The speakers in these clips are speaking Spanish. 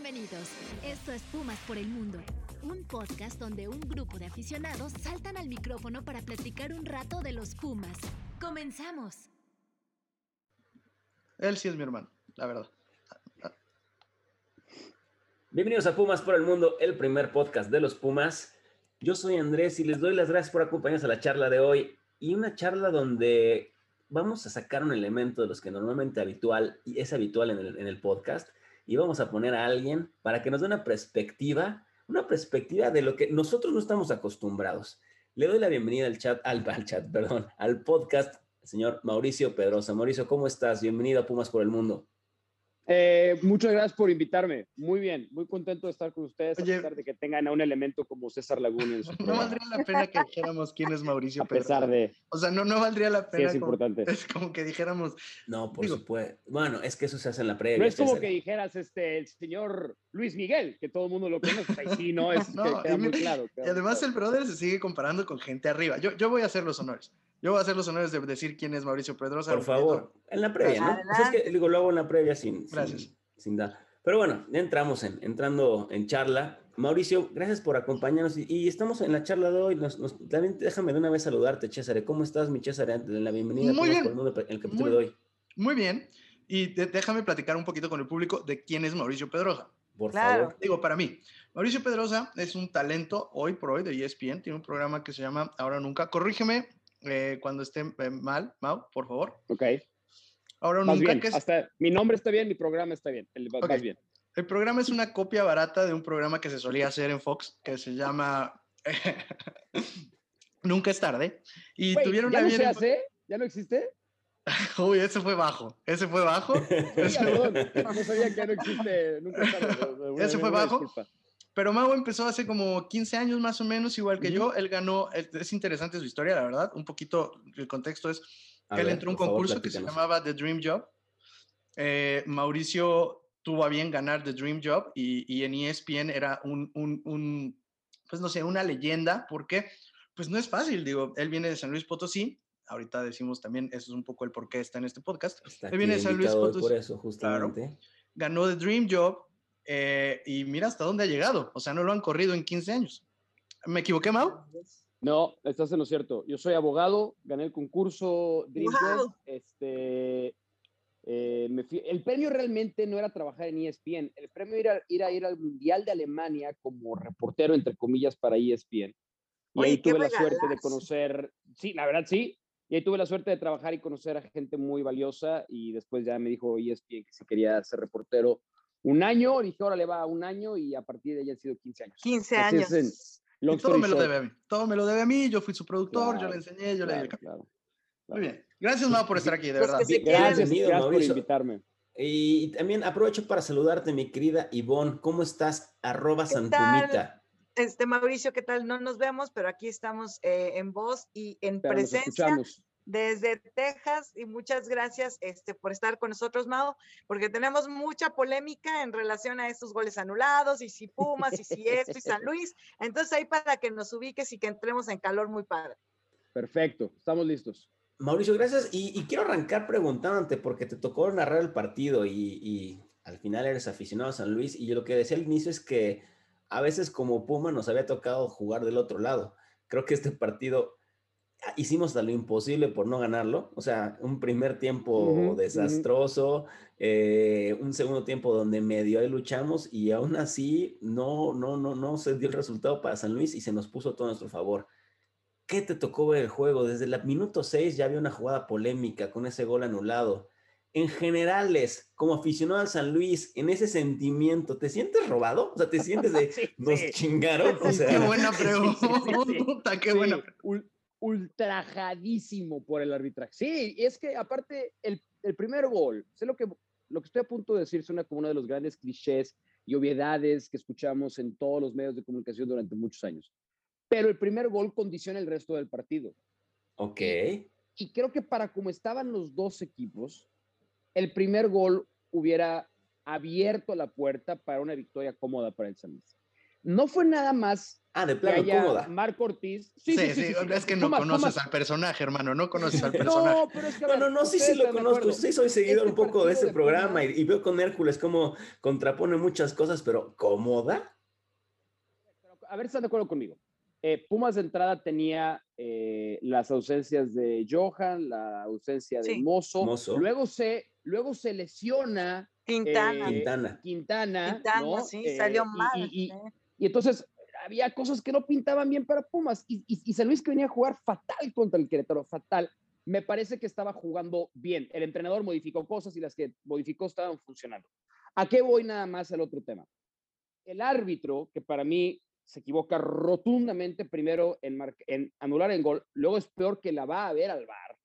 Bienvenidos. Esto es Pumas por el Mundo, un podcast donde un grupo de aficionados saltan al micrófono para platicar un rato de los Pumas. Comenzamos. Él sí es mi hermano, la verdad. Bienvenidos a Pumas por el Mundo, el primer podcast de los Pumas. Yo soy Andrés y les doy las gracias por acompañarnos a la charla de hoy y una charla donde vamos a sacar un elemento de los que normalmente habitual y es habitual en el, en el podcast y vamos a poner a alguien para que nos dé una perspectiva, una perspectiva de lo que nosotros no estamos acostumbrados. Le doy la bienvenida al chat, al, al chat, perdón, al podcast, señor Mauricio Pedrosa. Mauricio, ¿cómo estás? Bienvenido a Pumas por el Mundo. Eh, muchas gracias por invitarme. Muy bien, muy contento de estar con ustedes, Oye, a pesar de que tengan a un elemento como César Laguna en su No valdría la pena que dijéramos quién es Mauricio A pesar de... O sea, no, no valdría la pena. Sí, es como, importante. Es como que dijéramos... No, por digo, supuesto. Bueno, es que eso se hace en la previa. No es como César. que dijeras este, el señor Luis Miguel, que todo el mundo lo conoce. Ahí sí, no, es No, que queda y, muy claro. queda y además muy el brother se sigue comparando con gente arriba. Yo, yo voy a hacer los honores. Yo voy a hacer los honores de decir quién es Mauricio Pedrosa. Por favor, en la previa, ¿no? O sea, es que digo, lo hago en la previa sin... Gracias. Sin, sin dar. Pero bueno, ya entramos en, entrando en charla. Mauricio, gracias por acompañarnos y, y estamos en la charla de hoy. Nos, nos, también déjame de una vez saludarte, César. ¿Cómo estás, mi César? En la bienvenida Muy bien. Por el, mundo, el capítulo Muy- de hoy. Muy bien. Y de- déjame platicar un poquito con el público de quién es Mauricio Pedrosa. Por Claro. favor. Digo, para mí, Mauricio Pedrosa es un talento hoy por hoy de ESPN. Tiene un programa que se llama Ahora Nunca. Corrígeme eh, cuando esté eh, mal, Mau, por favor. Ok, Ahora Nunca, bien. que es, Hasta mi nombre está bien, mi programa está bien. El, Ok. Más bien. el programa es una copia barata de un programa que se solía hacer en Fox, que se llama Nunca es tarde. Y Güey, tuvieron ¿Ya no se hace? ¿Ya no existe? Uy, ese fue bajo. Ese fue bajo. Sí, perdón, no sabía que ya no existe. Nunca es tarde. Una- ¿Ese fue bajo? disculpa. Pero Mau empezó hace como 15 años más o menos, igual que Ujú. yo. Él ganó, es, es interesante su historia, la verdad. Un poquito, el contexto es, A él ver, entró a un favor, concurso que se llamaba The Dream Job. Eh, Mauricio tuvo a bien ganar The Dream Job y, y en ESPN era un, un, un, pues no sé, una leyenda, porque pues no es fácil, digo, él viene de San Luis Potosí, ahorita decimos también, eso es un poco el por qué está en este podcast, Está Él viene de San Luis Potosí. por eso, justamente. ganó The Dream Job eh, y mira hasta dónde ha llegado, o sea, no lo han corrido en 15 años. ¿Me equivoqué, Mau? No, estás en lo cierto. Yo soy abogado, gané el concurso Dream Wow. Este, eh, me fui- el premio realmente no era trabajar en ESPN. El premio era ir a ir al Mundial de Alemania como reportero, entre comillas, para ESPN. Y Oye, ahí tuve la suerte de conocer, sí, la verdad sí. Y ahí tuve la suerte de trabajar y conocer a gente muy valiosa. Y después ya me dijo ESPN que si quería ser reportero un año. Dije, órale, va un año. Y a partir de ahí han sido 15 años. 15 Así años. es en- Long Y todo story me lo short. debe a mí. Todo me lo debe a mí. Yo fui su productor, yo Claro, le enseñé, yo le di el Claro, claro. Muy bien. Gracias, Mau, por estar aquí, de Los verdad. que Gracias, Bienvenido, gracias por invitarme. Y también aprovecho para saludarte, mi querida Ivonne. ¿Cómo estás? Arroba ¿Qué Santumita. Este Mauricio, ¿qué tal? No nos vemos, pero aquí estamos eh, en voz y en Pero nos presencia escuchamos. Desde Texas y muchas gracias este, por estar con nosotros, Mao, porque tenemos mucha polémica en relación a estos goles anulados y si Pumas y si esto y San Luis. Entonces ahí para que nos ubiques y que entremos en calor muy padre. Perfecto, estamos listos. Mauricio, gracias. Y, y quiero arrancar preguntándote, porque te tocó narrar el partido y, y al final eres aficionado a San Luis. Y yo lo que decía al inicio es que a veces como Puma nos había tocado jugar del otro lado. Creo que este partido hicimos hasta lo imposible por no ganarlo. O sea, un primer tiempo Ujú, ujú. desastroso, eh, un segundo tiempo donde medio ahí luchamos y aún así no, no, no, no se dio el resultado para San Luis y se nos puso todo a nuestro favor. ¿Qué te tocó ver el juego? Desde el minuto 6 ya había una jugada polémica con ese gol anulado. En generales, como aficionado al San Luis, en ese sentimiento, ¿te sientes robado? O sea, ¿te sientes de Sí, nos sí. chingaron? O Qué sea, buena sí, sí, pregunta, qué buena pregunta. Ul- ultrajadísimo por el arbitraje. Sí, es que aparte el, el primer gol, sé lo que, lo que estoy a punto de decir, suena como uno de los grandes clichés y obviedades que escuchamos en todos los medios de comunicación durante muchos años. Pero el primer gol condiciona el resto del partido. ok. Y creo que para como estaban los dos equipos, el primer gol hubiera abierto la puerta para una victoria cómoda para el San Luis. No fue nada más Ah, de plano, cómoda. Marco Ortiz. Sí, sí, es que no conoces al personaje, hermano, no conoces al personaje. No, pero es que a No, ver, no, no, sí, sí lo conozco. Sí, soy seguidor Este un poco de ese de programa y, veo con Hércules cómo contrapone muchas cosas, pero ¿cómoda? Pero, A ver, ¿están de acuerdo conmigo? Eh, Pumas de entrada tenía eh, las ausencias de Johan, la ausencia de Sí. Mozo. Mozo. Luego se, luego se lesiona Quintana. Eh, Quintana. Quintana. Quintana, ¿no? sí, Eh, salió mal. Y, y- sí. Y entonces había cosas que no pintaban bien para Pumas. Y, y, y San Luis que venía a jugar fatal contra el Querétaro, fatal. Me parece que estaba jugando bien. El entrenador modificó cosas y las que modificó estaban funcionando. ¿A qué voy nada más al otro tema? El árbitro, que para mí se equivoca rotundamente primero en, anular en gol, luego es peor que la va a ver al VAR.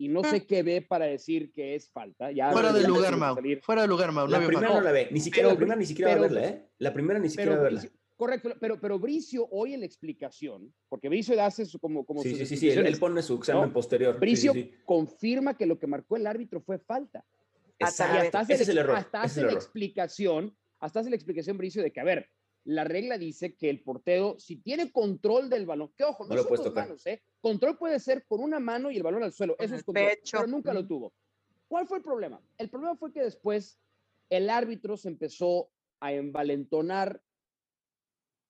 Y no sé qué ve para decir que es falta. Ya Fuera de lugar, Mau. Fuera de lugar, Mau. No La primera falta. no la ve, ni siquiera pero- la primera ni siquiera va a pero- verla, ¿eh? La primera ni siquiera va Pero a verla. Correcto, pero, pero Bricio hoy en la explicación, porque Bricio hace su, como, como Sí, sus sí, sí, sí, él, pone su examen No, posterior. Bricio sí, sí. confirma que lo que marcó el árbitro fue falta. Hasta Y ver. hasta hace, Ese es el error. hasta hace es el la error. explicación, hasta hace la explicación Bricio de que, a ver, la regla dice que el portero, si tiene control del balón, que ojo, no, No lo son puedes dos tocar. manos, ¿eh? Control puede ser con una mano y el balón al suelo, Con eso es control, pecho. pero nunca lo tuvo. ¿Cuál fue el problema? El problema fue que después el árbitro se empezó a envalentonar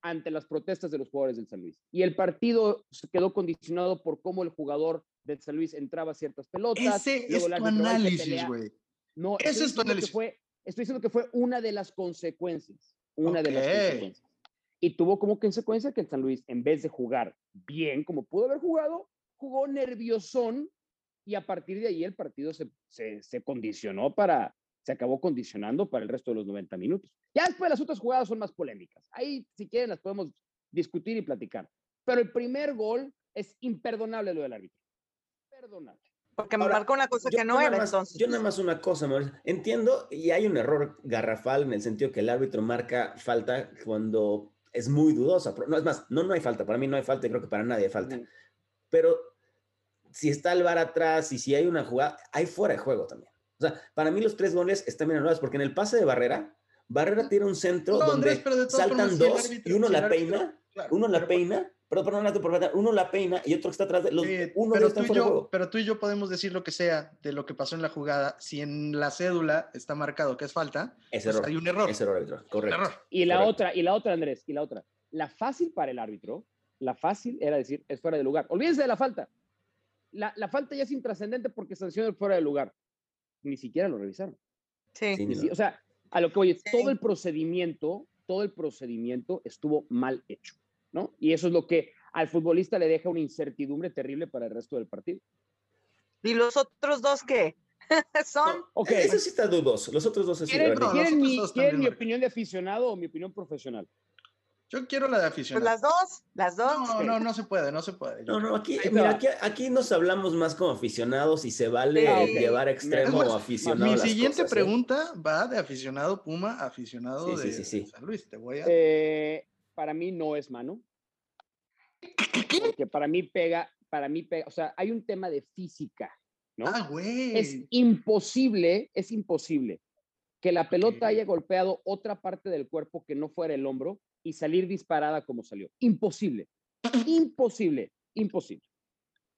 ante las protestas de los jugadores del San Luis. Y el partido se quedó condicionado por cómo el jugador del San Luis entraba a ciertas pelotas. Ese es tu análisis, güey. No, Ese es tu análisis. fue, estoy diciendo que fue una de las consecuencias. Una de las consecuencias. Y tuvo como consecuencia que el San Luis, en vez de jugar bien, como pudo haber jugado, jugó nerviosón y a partir de ahí el partido se, se, se condicionó para, se acabó condicionando para el resto de los 90 minutos. Ya después las otras jugadas son más polémicas. Ahí, si quieren, las podemos discutir y platicar. Pero el primer gol es imperdonable lo del árbitro. Imperdonable. Porque me Ahora, marcó una cosa Yo- que no yo era más- entonces. Yo nada más una cosa, Mauricio. Entiendo, y hay un error garrafal en el sentido que el árbitro marca falta cuando es muy dudosa. No, es más, no, no hay falta. Para mí no hay falta y creo que para nadie hay falta. Ujú. Pero si está el VAR atrás y si hay una jugada, hay fuera de juego también. O sea, para mí los tres goles están bien anulados porque en el pase de Barrera, Barrera tira un centro No, donde Andrés, saltan dos árbitro- y uno la árbitro- peina, Claro, uno la peina, perdón, perdón, Nato, por uno la peina y otro que está atrás de los, Sí, uno pero, tú está y yo, pero tú y yo podemos decir lo que sea de lo que pasó en la jugada. Si en la cédula está marcado que es falta, Es pues error. hay un error. Es error, árbitro. Correcto. error. Y la Correcto. otra, y la otra, Andrés, y la otra. La fácil para el árbitro, la fácil era decir, es fuera de lugar. Olvídense de la falta. La, la falta ya es intrascendente porque sanciona el fuera de lugar. Ni siquiera lo revisaron. Sí. Sí, no. o sea, a lo que oye, Sí. todo el procedimiento, todo el procedimiento estuvo mal hecho, ¿no? Y eso es lo que al futbolista le deja una incertidumbre terrible para el resto del partido. ¿Y los otros dos qué? Son. No, Ok. Ese sí está dudoso. Los otros dos. ¿Quieren, no, quieren mi, dos quieren mi opinión de aficionado o mi opinión profesional? Yo quiero la de Pues aficionado. las dos, las dos. No, no, no se puede, no se puede. No, no, aquí, mira, aquí, aquí nos hablamos más como aficionados y se vale ok. llevar a extremo más, aficionado. Mi siguiente cosas, ¿eh? pregunta va de aficionado Puma a aficionado Sí, sí, de sí, sí. San Luis. Te voy a. Eh, para mí no es mano. Porque para mí pega, para mí pega, o sea, hay un tema de física, ¿no? Ah, güey. es imposible, es imposible que la pelota haya golpeado otra parte del cuerpo que no fuera el hombro y salir disparada como salió. Imposible, imposible, imposible.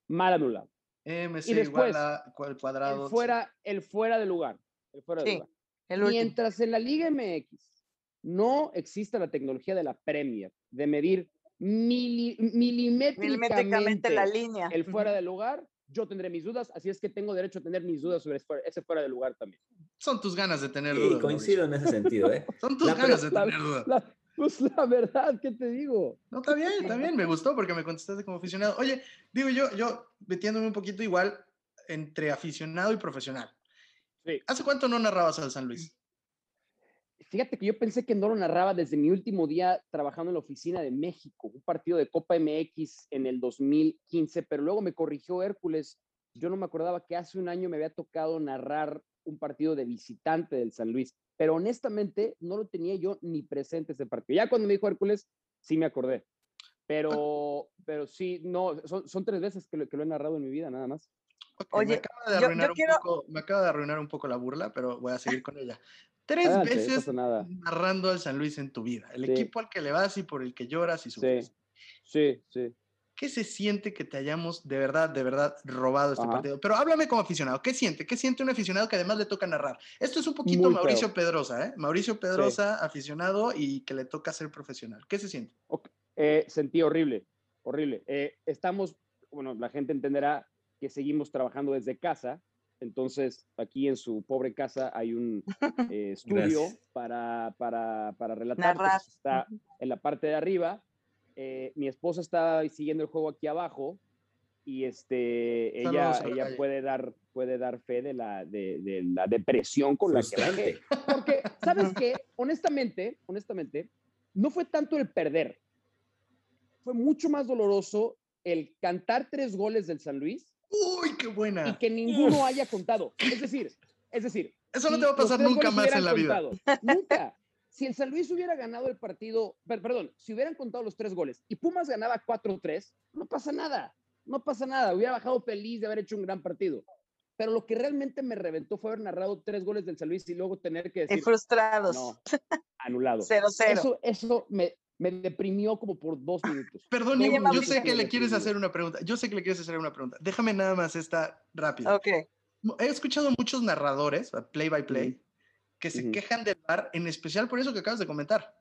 Mal anulado. MC y después, igual a cuadrado. El fuera, el fuera de lugar. El fuera de Sí, lugar. El. Mientras en la Liga MX no exista la tecnología de la Premier de medir mili- milimétricamente Milimétricamente la línea. el fuera de lugar, yo tendré mis dudas, así es que tengo derecho a tener mis dudas sobre ese fuera- de lugar también. Son tus ganas de tener Sí, dudas. coincido en ese sentido, ¿eh? Son tus La ganas de La- tener dudas. la- pues la verdad, ¿qué te digo? No, está bien, está bien. Me gustó porque me contestaste como aficionado. Oye, digo yo, yo metiéndome un poquito igual entre aficionado y profesional. Sí. ¿Hace cuánto no narrabas al San Luis? Fíjate que yo pensé que no lo narraba desde mi último día trabajando en la oficina de México, un partido de Copa MX en el 2015, pero luego me corrigió Hércules. Yo no me acordaba que hace un año me había tocado narrar un partido de visitante del San Luis, pero honestamente no lo tenía yo ni presente ese partido. Ya cuando me dijo Hércules, sí me acordé. Pero, pero sí, no, son, son tres veces que lo, que lo he narrado en mi vida, nada más. Ok, me Oye, acaba de yo- yo un quiero- poco, me acaba de arruinar un poco la burla, pero voy a seguir con ella. Tres no veces nada. narrando al San Luis en tu vida. El Sí. equipo al que le vas y por el que lloras y Sí, sufres. sí, sí. ¿Qué se siente que te hayamos de verdad, de verdad robado este Ajá. partido? Pero háblame como aficionado. ¿Qué siente? ¿Qué siente un aficionado que además le toca narrar? Esto es un poquito Muy Mauricio feo. Pedrosa, ¿eh? Mauricio Pedrosa, aficionado y que le toca ser profesional. ¿Qué se siente? Eh, sentí horrible, horrible. Eh, estamos, bueno, la gente entenderá que seguimos trabajando desde casa, entonces aquí en su pobre casa hay un eh, estudio para, para, para relatar, Narrar. está en la parte de arriba. Eh, mi esposa está siguiendo el juego aquí abajo y este, ella, ella calle. puede, dar, puede dar fe de la, de, de la depresión con la que. Porque, ¿sabes qué? Honestamente, honestamente, no fue tanto el perder. Fue mucho más doloroso el cantar tres goles del San Luis ¡Uy, qué y buena! que ninguno haya contado. Es decir, es decir. Eso no si te va a pasar nunca más en la vida. Nunca. Si el San Luis hubiera ganado el partido, per- perdón, si hubieran contado los tres goles y Pumas ganaba 4-3, no pasa nada. No pasa nada. Hubiera bajado feliz de haber hecho un gran partido. Pero lo que realmente me reventó fue haber narrado tres goles del San Luis y luego tener que Y decir, frustrados. no, anulado. Cero, cero. Eso, eso me, me deprimió como por dos minutos. Perdón, Nico, yo sé que le quieres hacer una pregunta. Yo sé que le quieres hacer una pregunta. Déjame nada más esta rápida. Ok. He escuchado muchos narradores, play by play, que se quejan del bar, en especial por eso que acabas de comentar.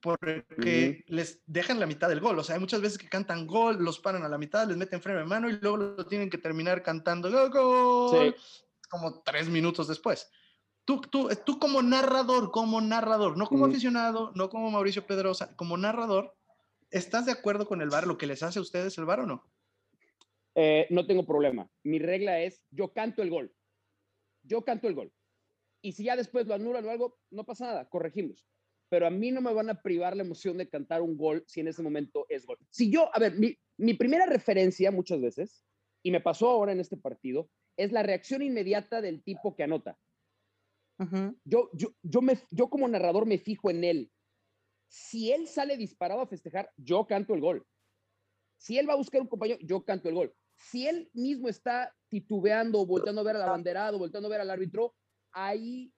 Porque les dejan la mitad del gol. O sea, hay muchas veces que cantan gol, los paran a la mitad, les meten freno de mano y luego lo tienen que terminar cantando "Gol, gol", como tres minutos después. Tú, tú, tú como narrador, como narrador, no como Ujú. aficionado, no como Mauricio Pedrosa, como narrador, ¿estás de acuerdo con el bar, lo que les hace a ustedes el bar o no? Eh, no tengo problema. Mi regla es, yo canto el gol. Yo canto el gol. Y si ya después lo anulan o algo, no pasa nada, corregimos. Pero a mí no me van a privar la emoción de cantar un gol si en ese momento es gol. Si yo, a ver, mi, mi primera referencia muchas veces, y me pasó ahora en este partido, es la reacción inmediata del tipo que anota. Yo, yo, yo, me, yo como narrador me fijo en él. Si él sale disparado a festejar, yo canto el gol. Si él va a buscar un compañero, yo canto el gol. Si él mismo está titubeando, volteando a ver al abanderado, volteando a ver al árbitro, ahí...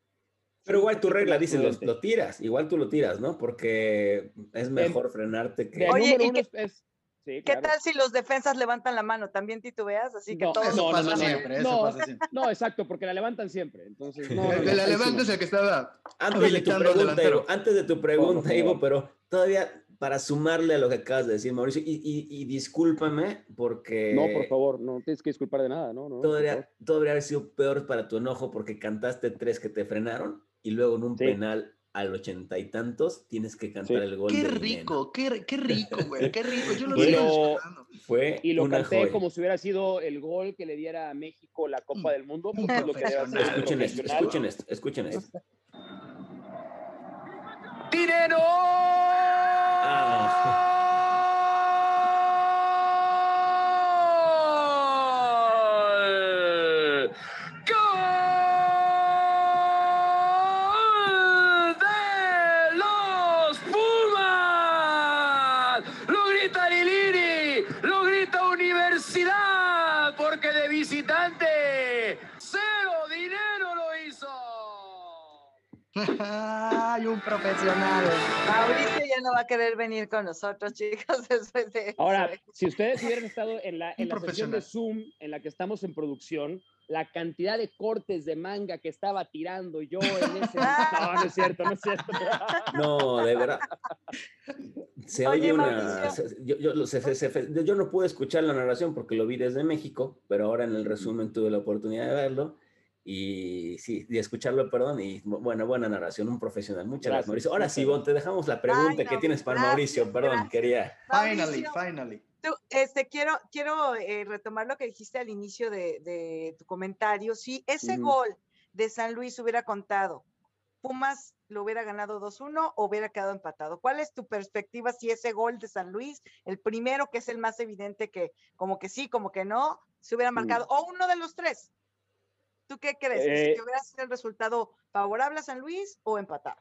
Pero igual tu regla dice, lo, tiras, igual tú lo tiras, ¿no? Porque es mejor frenarte que... De Oye, número ¿y uno qué- es, ¿Qué tal si los defensas levantan la mano? ¿También titubeas? Así que No, todos... Eso no, pasa no, no, siempre, eso no. pasa siempre. No, exacto, porque la levantan siempre. Entonces, no, el la levante es el que estaba Antes de tu pregunta. Ivo, antes de tu pregunta. Ivo, pero todavía para sumarle a lo que acabas de decir, Mauricio, y, y- y discúlpame porque... No, por favor, no tienes que disculpar de nada, no, no. Todavía, todavía haber sido peor para tu enojo porque cantaste tres que te frenaron y luego en un Sí. penal al ochenta y tantos tienes que cantar Sí. el gol Qué de rico, qué, qué rico, güey, qué rico. Yo lo. Dineno. Fue Y lo canté joya. como si hubiera sido el gol que le diera a México la Copa Un- del Mundo, un porque es lo que debe hacer un profesional. Escuchen esto, escuchen esto, escuchen esto. ¡Gol! ¡Gol de los Pumas! Lo grita Lilini, lo grita Universidad, porque de visitante cero dinero lo hizo. Ay, un profesional. Mauricio ya no va a querer venir con nosotros, chicos, después de Ahora, eso. si ustedes hubieran estado en la, en la sesión de. Zoom en la que estamos en producción, la cantidad de cortes de manga que estaba tirando yo en ese... No, no es cierto, no es cierto. No, de verdad. Se Oye, oye una. Yo, yo, se- se- se- yo no pude escuchar la narración porque lo vi desde México, pero ahora en el resumen tuve la oportunidad de verlo y sí, de escucharlo, perdón. Y bu- buena, narración, un profesional. Muchas gracias, Gracias, Mauricio. Ahora sí, te dejamos la pregunta que tienes para gracias, Mauricio. Perdón, gracias. quería. Finally, finally. Tú, este, quiero, quiero eh, retomar lo que dijiste al inicio de, de tu comentario. Si ese Ujú. gol de San Luis hubiera contado, Pumas lo hubiera ganado 2-1 o hubiera quedado empatado. ¿Cuál es tu perspectiva si ese gol de San Luis, el primero que es el más evidente que como que sí, como que no, se hubiera marcado, o uno de los tres? ¿Tú qué crees? ¿Que si Eh, que hubiera sido el resultado favorable a San Luis o empatado?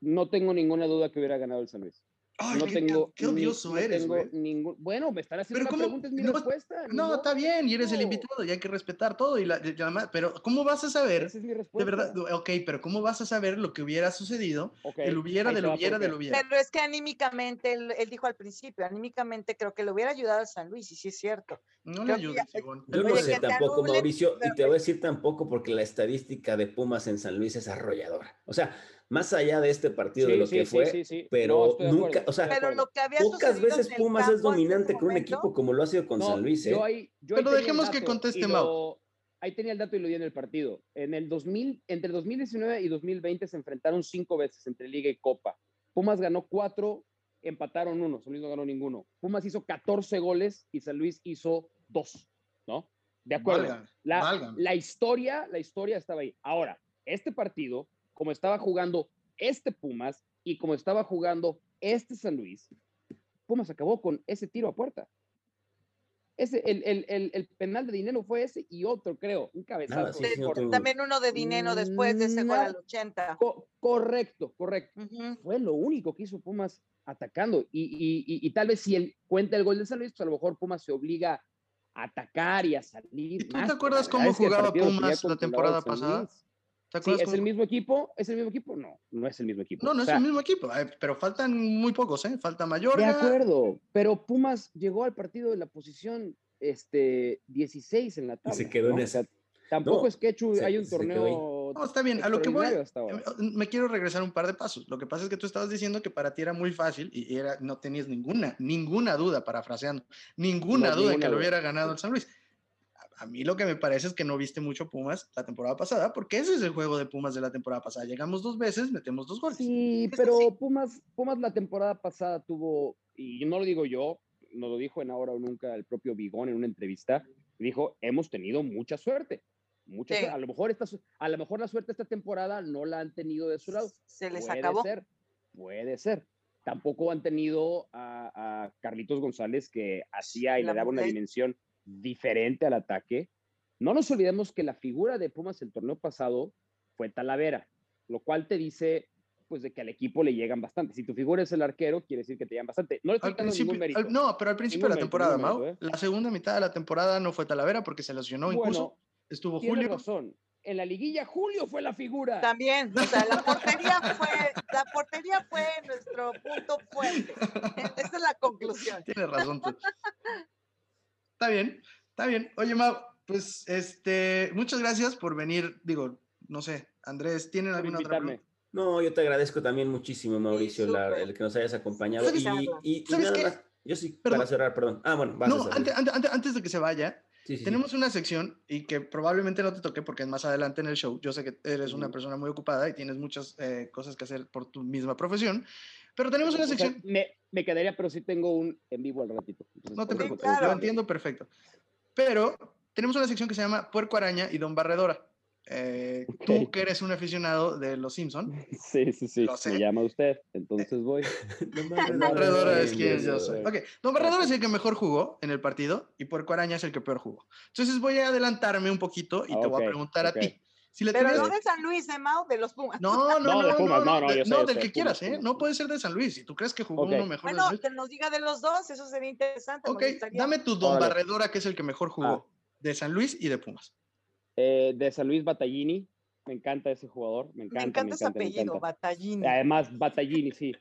No tengo ninguna duda que hubiera ganado el San Luis. Ay, no qué- tengo. qué odioso eres, güey. ningún. Bueno, me están haciendo Pero una ¿cómo? pregunta, es mi No, respuesta. No, está bien, y eres el invitado y hay que respetar todo. Y, la, y pero ¿cómo vas a saber? Esa es mi De respuesta. verdad, ok, pero ¿cómo vas a saber lo que hubiera sucedido? Ok, El hubiera, del hubiera, del hubiera. Pero es que anímicamente, él, él dijo al principio, anímicamente creo que le hubiera ayudado al San Luis, y sí es cierto. No le creo ya- Ivonne. Yo no sé tampoco, Mauricio, y te voy a decir tampoco porque la estadística de Pumas en San Luis es arrolladora. O sea, más allá de este partido de Sí, lo sí, que fue, sí, sí. pero No, de nunca, o sea, de Pero lo que había pocas veces Pumas es dominante con un equipo como lo ha sido con No, San Luis, ¿eh? Yo ahí, yo ahí Pero dejemos que conteste y Mau. lo- Ahí tenía el dato y lo di en el partido. En el 2000, entre 2019 y 2020 se enfrentaron cinco veces entre Liga y Copa. Pumas ganó cuatro, empataron uno, San Luis no ganó ninguno. Pumas hizo 14 goles y San Luis hizo dos, ¿no? De acuerdo. La, la historia, la historia estaba ahí. Ahora, este partido, como estaba jugando este Pumas y como estaba jugando este San Luis, Pumas acabó con ese tiro a puerta. Ese, el, el, el, el penal de dinero fue ese y otro, creo, un cabezazo. Nada, sí, también uno de dinero después de ese gol al 80. Co- correcto, correcto. Fue lo único que hizo Pumas atacando. Y, y, y, y tal vez si él cuenta el gol de San Luis, pues a lo mejor Pumas se obliga a atacar y a salir. ¿Y tú te más, acuerdas cómo el jugaba Pumas la temporada pasada? Luis. ¿Te Sí, acuerdas ¿es el mismo equipo? ¿Es el mismo equipo? No, no es el mismo equipo. No, no O es el mismo equipo, pero faltan muy pocos, ¿eh? Falta De Mayorga. acuerdo, pero Pumas llegó al partido de la posición este, 16 en la Y tabla. se quedó en sea, tampoco No, es que hecho- se- hay un torneo No, está bien, a lo que voy, extraordinario hasta ahora. eh, me quiero regresar un par de pasos. Lo que pasa es que tú estabas diciendo que para ti era muy fácil y era, no tenías ninguna, ninguna duda, parafraseando, ninguna No, duda ninguna que lo hubiera ganado el San Luis. A, mí lo que me parece es que no viste mucho Pumas la temporada pasada, porque ese es el juego de Pumas de la temporada pasada. Llegamos dos veces, metemos dos goles. Sí, pero sí. Pumas, Pumas la temporada pasada tuvo, y no lo digo yo, no lo dijo en ahora o nunca el propio Vigón en una entrevista, dijo, hemos tenido mucha suerte. Mucha Sí. suerte. A lo mejor esta, a lo mejor la suerte esta temporada no la han tenido de su lado. Se les puede acabó. ser, puede ser. Tampoco han tenido a, a Carlitos González que hacía y La le daba una dimensión diferente al ataque. No nos olvidemos que la figura de Pumas el torneo pasado fue Talavera, lo cual te dice pues de que al equipo le llegan bastante. Si tu figura es el arquero, quiere decir que te llegan bastante. No le estoy Al dando principio, ningún mérito. al- no, pero al principio de la mérito, temporada, ningún Mau, mérito, ¿eh? la segunda mitad de la temporada no fue Talavera porque se lesionó incluso. bueno, Estuvo tienes Julio. razón. En la liguilla, Julio fue la figura. También, o sea, la portería fue, la portería fue nuestro punto fuerte. Esa es la conclusión. Tienes razón tú. Está bien, está bien. Oye, Mau, pues este, muchas gracias por venir. Digo, no sé, Andrés, ¿tienen por alguna otra pregunta? No, yo te agradezco también muchísimo, Mauricio, la- el que nos hayas acompañado. ¿Sabes Y, y- y ¿Sabes nada qué? más, yo sí, Perdón. para cerrar, perdón. Ah, bueno, vas a No, cerrar. antes, antes, antes- de que se vaya, Sí, sí, sí. tenemos una sección y que probablemente no te toque porque es más adelante en el show. Yo sé que eres una persona muy ocupada y tienes muchas eh, cosas que hacer por tu misma profesión, pero tenemos una O sea, sección. me, me quedaría, pero sí tengo un en vivo al ratito. Entonces, No te preocupes, claro. lo entiendo perfecto. Pero tenemos una sección que se llama Puerco Araña y Don Barredora. Eh, Tú Ok. que eres un aficionado de Los Simpson, Sí, sí, sí. Lo sé. Me llama usted, entonces voy. Don Barredora es quien yo soy. Ok, Don Barredora es el que mejor jugó en el partido y Puerco Araña es el que peor jugó. Entonces voy a adelantarme un poquito y te voy Ok, a preguntar ok. a ti. Si le Pero no de San Luis, de Mau, de los Pumas. No, no, no, No, de Pumas, no, no, no, de- yo sé, no, yo del sé, que quieras, ¿eh? Pumas, No puede ser de San Luis. Si tú crees que jugó uno mejor Bueno, que nos diga de los dos, eso sería interesante. me Ok, dame tu Don Órale. Barredora, que es el que mejor jugó, Ah. de San Luis y de Pumas. Eh, de San Luis Battaglini. Me encanta ese jugador. Me Me encanta, encanta ese me apellido, encanta. Batallín. Además, Battaglini, sí.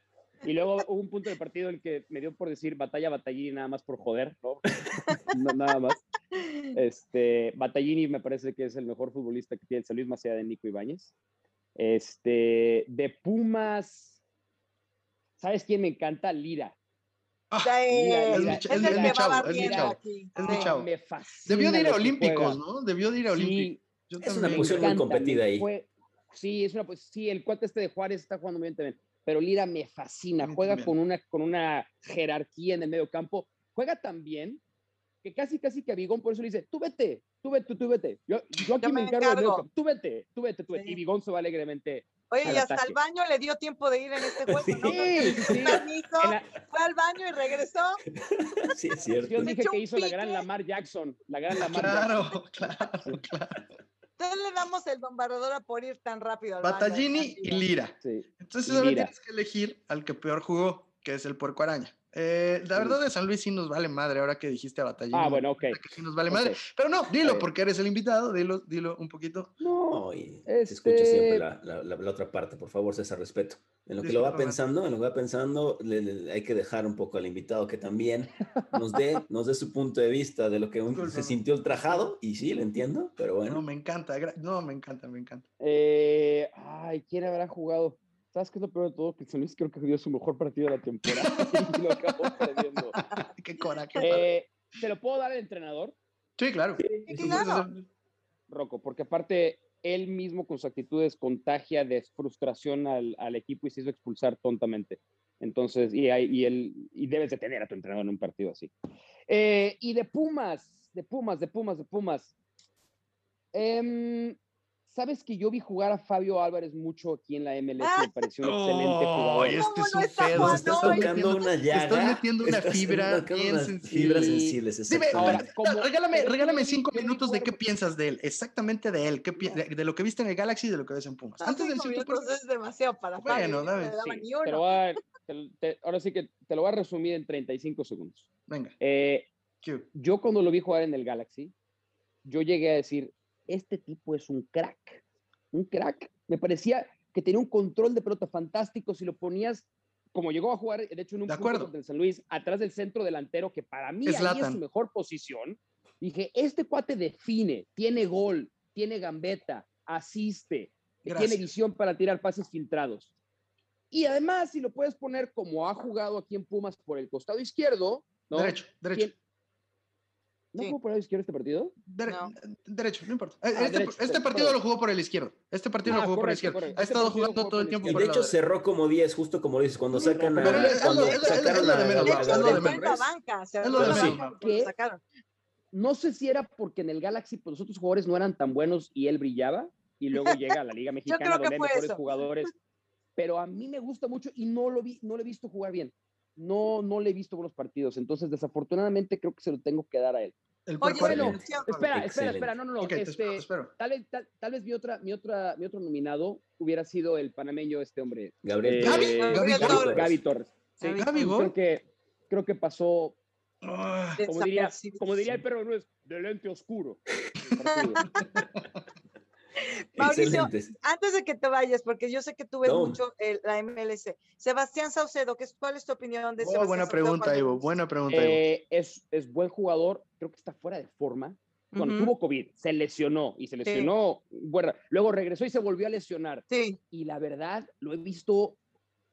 Y luego hubo un punto del partido en el que me dio por decir batalla Battaglini nada más por joder, ¿no? No, nada más. Este, Battaglini me parece que es el mejor futbolista que tiene el San Luis más allá de Nico Ibáñez. Este, de Pumas, ¿sabes quién me encanta? Lira. Ah, Eh, es mi es es chavo, es mi chavo, aquí. es mi Sí. chavo. Me fascina. Debió de ir a Olímpicos, juega. ¿no? Debió de ir a Olímpicos. Sí, Yo Es una también. posición muy competida ahí. fue- sí, es una, pues, sí, el cuate este de Juárez está jugando muy bien también, pero Lira me fascina, juega también. con una, con una jerarquía en el medio campo, juega tan bien que casi, casi que a Bigón por eso le dice, tú vete, tú vete, tú, vete, yo, yo aquí Yo me me encargo encargo. campo, tú vete, tú vete, tú vete, Sí. y Bigón se va alegremente. Oye, al y hasta ataque. el baño le dio tiempo de ir en este juego, ¿no? Sí, sí, sí. Permiso, la- fue al baño y regresó. Sí, es cierto. yo dije que hizo la gran. Lamar Jackson, la gran Lamar Jackson. Claro, claro, claro. Entonces le damos el bombardador por ir tan rápido al baño. Battaglini y. Lira. Sí. Entonces Y ahora Lira. tienes que elegir al que peor jugó. que es el puerco araña. Eh, la verdad de San Luis sí nos vale madre, ahora que dijiste a batalla. Ah, bueno, ok. Que sí nos vale Ok. madre. Pero no, dilo, porque eres el invitado, dilo, dilo un poquito. No, No, y se escuche Este- siempre la, la- la- la otra parte, por favor, César, respeto. En lo que lo va pensando, en lo que va pensando, le- le- hay que dejar un poco al invitado que también nos dé, nos dé su punto de vista de lo que un- se sintió ultrajado, y sí, lo entiendo, pero No, bueno. me encanta, no, me encanta, me encanta. Eh, ay, ¿quién habrá jugado? ¿Sabes qué es lo peor de todo? Que San Luis creo que dio su mejor partido de la temporada y lo acabó perdiendo. Qué coraje. Eh, ¿Se lo puedo dar al entrenador, Sí, claro. Sí, claro. Rocco? Porque aparte, él mismo con sus actitudes contagia de frustración al, al equipo y se hizo expulsar tontamente. Entonces, y, hay- y, él, y debes de tener a tu entrenador en un partido así. Eh, y de Pumas, de Pumas, de Pumas, de Pumas. Em, Sabes que yo vi jugar a Fabio Álvarez mucho aquí en la MLS, me pareció un excelente Oh, jugador. este ¿Cómo es un pedo. Estás tocando metiendo- una te llaga. estás metiendo una estás fibra bien sensible. Fibras sensibles, Dime, exactamente. Ahora, como- regálame, pero regálame cinco minutos de qué piensas de él, exactamente de él, qué de, de lo que viste en el Galaxy y de lo que ves en Pumas. Antes del minutos es demasiado para Bueno, dame. Sí, voy a- te- te- ahora sí que te lo voy a resumir en 35 segundos. Venga, Eh, yo cuando lo vi jugar en el Galaxy, yo llegué a decir, este tipo es un crack, un crack. Me parecía que tenía un control de pelota fantástico, si lo ponías, como llegó a jugar, de hecho, en un De punto contra el San Luis, atrás del centro delantero, que para mí ahí es su mejor posición, dije, este cuate define, tiene gol, tiene gambeta, asiste, tiene Gracias. visión para tirar pases filtrados. Y además, si lo puedes poner como ha jugado aquí en Pumas por el costado izquierdo, ¿no? Derecho, derecho. ¿Quién- ¿No Sí. jugó por el izquierdo este partido? Dere- No. Derecho, no importa. Ah, este, derecho, este derecho, partido lo jugó por el izquierdo. Este partido Ah, lo jugó por el izquierdo. correcto. Ha Este estado partido jugando todo el tiempo Y por de hecho cerró como 10, justo como dices, cuando sacan a, lo- cuando lo- lo- sacaron lo a- es lo de menos. lo lo. No sé si era porque en el Galaxy pues, los otros jugadores no eran tan buenos y él brillaba y luego llega a la Liga Mexicana donde hay mejores jugadores. Pero a mí me gusta mucho y no lo vi, no le he visto jugar bien. No, no le he visto buenos partidos. Entonces, desafortunadamente, creo que se lo tengo que dar a él. El Oye, bueno, Espera, espera, Excelente. espera, no, no, no. Ok, te espero, te este, espero. tal, vez, tal, tal vez mi, otra, mi, otra, mi otro nominado hubiera sido el panameño, este hombre. Gabriel. eh, Gaby, Gaby Gaby Torres. Torres. Gaby Torres. Sí, creo que, creo que pasó, Ah, como diría, como diría el perro Nuez, de lente oscuro. Mauricio, Excelentes. Antes de que te vayas, porque yo sé que tú ves No. mucho el- la MLS. Sebastián Saucedo, ¿qué es- ¿cuál es tu opinión de oh, Sebastián buena Saucedo pregunta, Ivo. Buena pregunta, Ivo. Eh, es, es buen jugador, creo que está fuera de forma. Bueno, Ujú. tuvo COVID, se lesionó y se lesionó, bueno, luego regresó y se volvió a lesionar. Sí, Y la verdad, lo he visto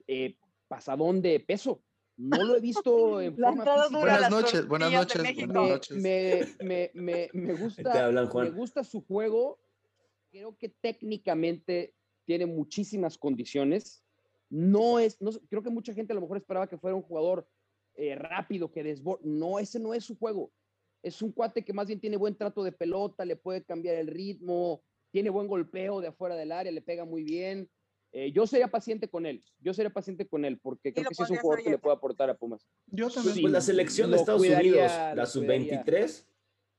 eh, pasadón de peso. No lo he visto en La forma. Buenas las noches, buenas tortillas de noches, buenas noches. me, me, me, me gusta, me gusta su juego. Creo que técnicamente tiene muchísimas condiciones. No es, no, creo que mucha gente a lo mejor esperaba que fuera un jugador eh, rápido, que desborde. No, ese no es su juego. Es un cuate que más bien tiene buen trato de pelota, le puede cambiar el ritmo, tiene buen golpeo de afuera del área, le pega muy bien. Eh, yo sería paciente con él, yo sería paciente con él, porque creo que sí es un jugador que le puede aportar a Pumas. Yo también. Sí. Pues la selección de Estados cuidaría, Unidos, la sub-23,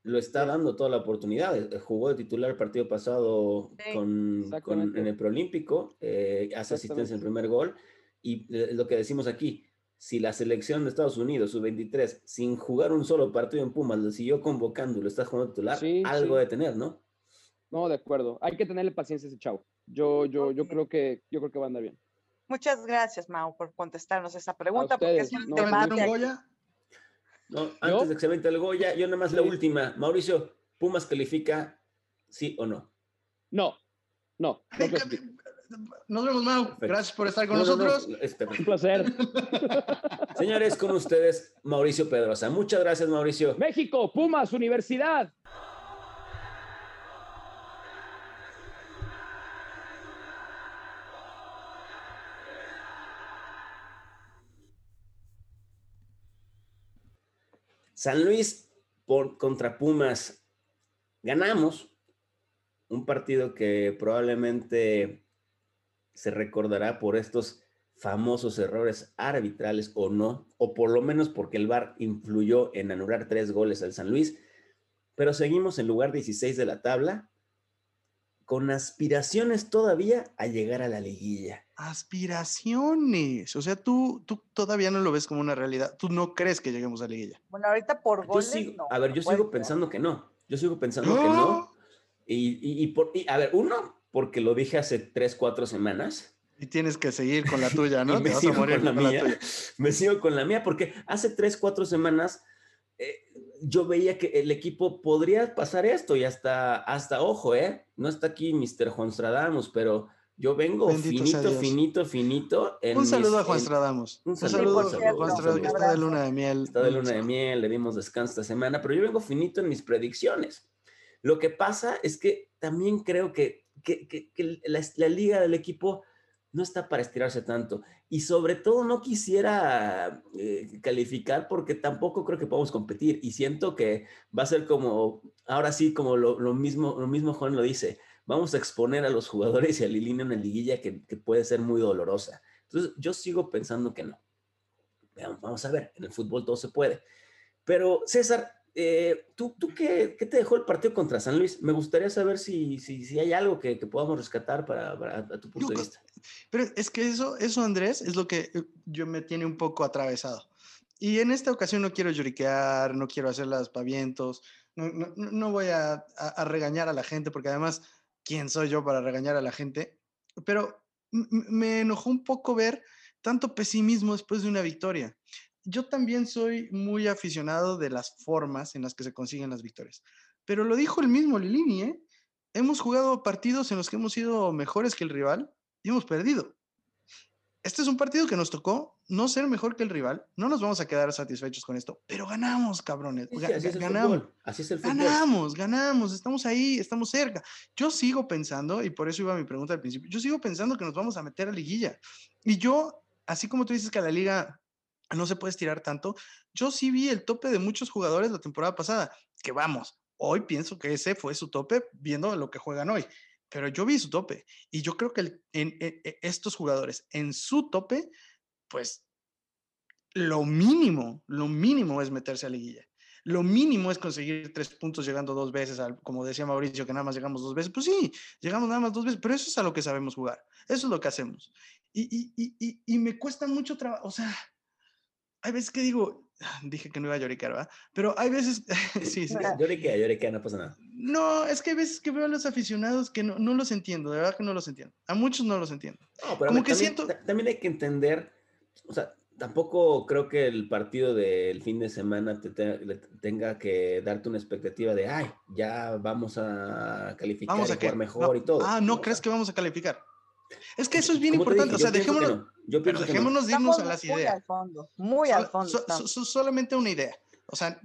lo está dando toda la oportunidad. Eh, Jugó de titular el partido pasado Sí, con, en el Proolímpico, eh, hace asistencia en el primer gol. Y eh, lo que decimos aquí, si la selección de Estados Unidos, sub-23, sin jugar un solo partido en Pumas, lo siguió convocando y lo está jugando titular, Sí, algo sí. de tener, ¿no? No, de acuerdo. Hay que tenerle paciencia a ese chavo. Yo, yo, yo creo que, yo creo que va a andar bien. muchas gracias, Mau, por contestarnos esa pregunta, porque es un no, ¿Te va a meter debate. No, antes de que se vente el Goya, yo nada más la última. Mauricio, ¿Pumas califica sí o no? No, no, no. Nos vemos, Mau. Perfecto. Gracias por estar con No, no, no, nosotros. espera. Un placer. Señores, con ustedes, Mauricio Pedrosa. Muchas gracias, Mauricio. México, Pumas, Universidad. San Luis por, contra Pumas. Ganamos un partido que probablemente se recordará por estos famosos errores arbitrales o no, o por lo menos porque el VAR influyó en anular tres goles al San Luis, pero seguimos en lugar 16 de la tabla, con aspiraciones todavía a llegar a la liguilla. Aspiraciones. O sea, tú, tú todavía no lo ves como una realidad. Tú no crees que lleguemos a la liguilla. Bueno, ahorita por Yo goles, sigo- no, a ver, yo sigo pensando que no. Yo sigo pensando que no. Y, y- y por, y, a ver, uno, porque lo dije hace tres, cuatro semanas. Y tienes que seguir con la tuya, ¿no? me Te vas a sigo morir con la con la mía. tuya. me sigo con la mía, porque hace tres, cuatro semanas eh, yo veía que el equipo podría pasar esto y hasta, hasta ojo, ¿eh? No está aquí Mr. Juan Stradamus, pero yo vengo Bendito finito, finito, finito. Un saludo mis- a Juan en- Stradamus. un Un saludo, cierto, Juan Stradamus, que está de luna de miel. Está de luna de miel, le dimos descanso esta semana, pero yo vengo finito en mis predicciones. Lo que pasa es que también creo que, que- que- que la, la liga del equipo no está para estirarse tanto. Y sobre todo no quisiera eh, calificar porque tampoco creo que podamos competir. Y siento que va a ser como, ahora sí, como lo, mismo, lo mismo Juan lo dice, vamos a exponer a los jugadores y a Lilina en una liguilla que, puede ser muy dolorosa. Entonces yo sigo pensando que no. Vamos a ver, en el fútbol todo se puede. Pero César, eh, ¿tú, tú qué, qué te dejó el partido contra San Luis? Me gustaría saber si, si, si hay algo que, que podamos rescatar para, para- a tu punto de No, vista. Pero es que eso, eso, Andrés, es lo que eh, yo me tiene un poco atravesado. Y en esta ocasión no quiero lloriquear, no quiero hacer las pavientos, no, no, no- voy a, a- a regañar a la gente, porque además, ¿quién soy yo para regañar a la gente? Pero me enojó un poco ver tanto pesimismo después de una victoria. Yo también soy muy aficionado de las formas en las que se consiguen las victorias. Pero lo dijo el mismo Lilini, ¿eh? Hemos jugado partidos en los que hemos sido mejores que el rival y hemos perdido. Este es un partido que nos tocó no ser mejor que el rival. No nos vamos a quedar satisfechos con esto, pero ganamos, cabrones. Sí, sí, Ga- así es el ganamos. fútbol. Así es el fútbol. Ganamos, ganamos, estamos ahí, estamos cerca. Yo sigo pensando, y por eso iba mi pregunta al principio, yo sigo pensando que nos vamos a meter a liguilla. Y yo, así como tú dices que la liga no se puede estirar tanto, yo sí vi el tope de muchos jugadores la temporada pasada, que vamos, hoy pienso que ese fue su tope viendo lo que juegan hoy. Pero yo vi su tope y yo creo que en- en estos jugadores en su tope, pues lo mínimo, lo mínimo es meterse a liguilla. Lo mínimo es conseguir tres puntos llegando dos veces, al- como decía Mauricio, que nada más llegamos dos veces. Pues sí, llegamos nada más dos veces, pero eso es a lo que sabemos jugar. Eso es lo que hacemos. Y, y, y, y me cuesta mucho trabajo, o sea, hay veces que digo, dije que no iba a lloricar, ¿verdad? Pero hay veces, sí, sí. Lloriquea, lloriquea, no pasa nada. No, es que hay veces que veo a los aficionados que no, no los entiendo, de verdad que no los entiendo. A muchos no los entiendo. No, pero Como ver, que también, siento- ta- también hay que entender, o sea, tampoco creo que el partido del fin de semana te, te- tenga que darte una expectativa de, ay, ya vamos a calificar Vamos y a que jugar mejor y todo. Ah, ¿no O crees sea, que vamos a calificar? Es que eso es bien importante, dije, o sea, dejémonos, no, Yo pero no. dejémonos de irnos Estamos a las muy ideas. al fondo, muy al fondo. so- so- so- solamente una idea. O sea,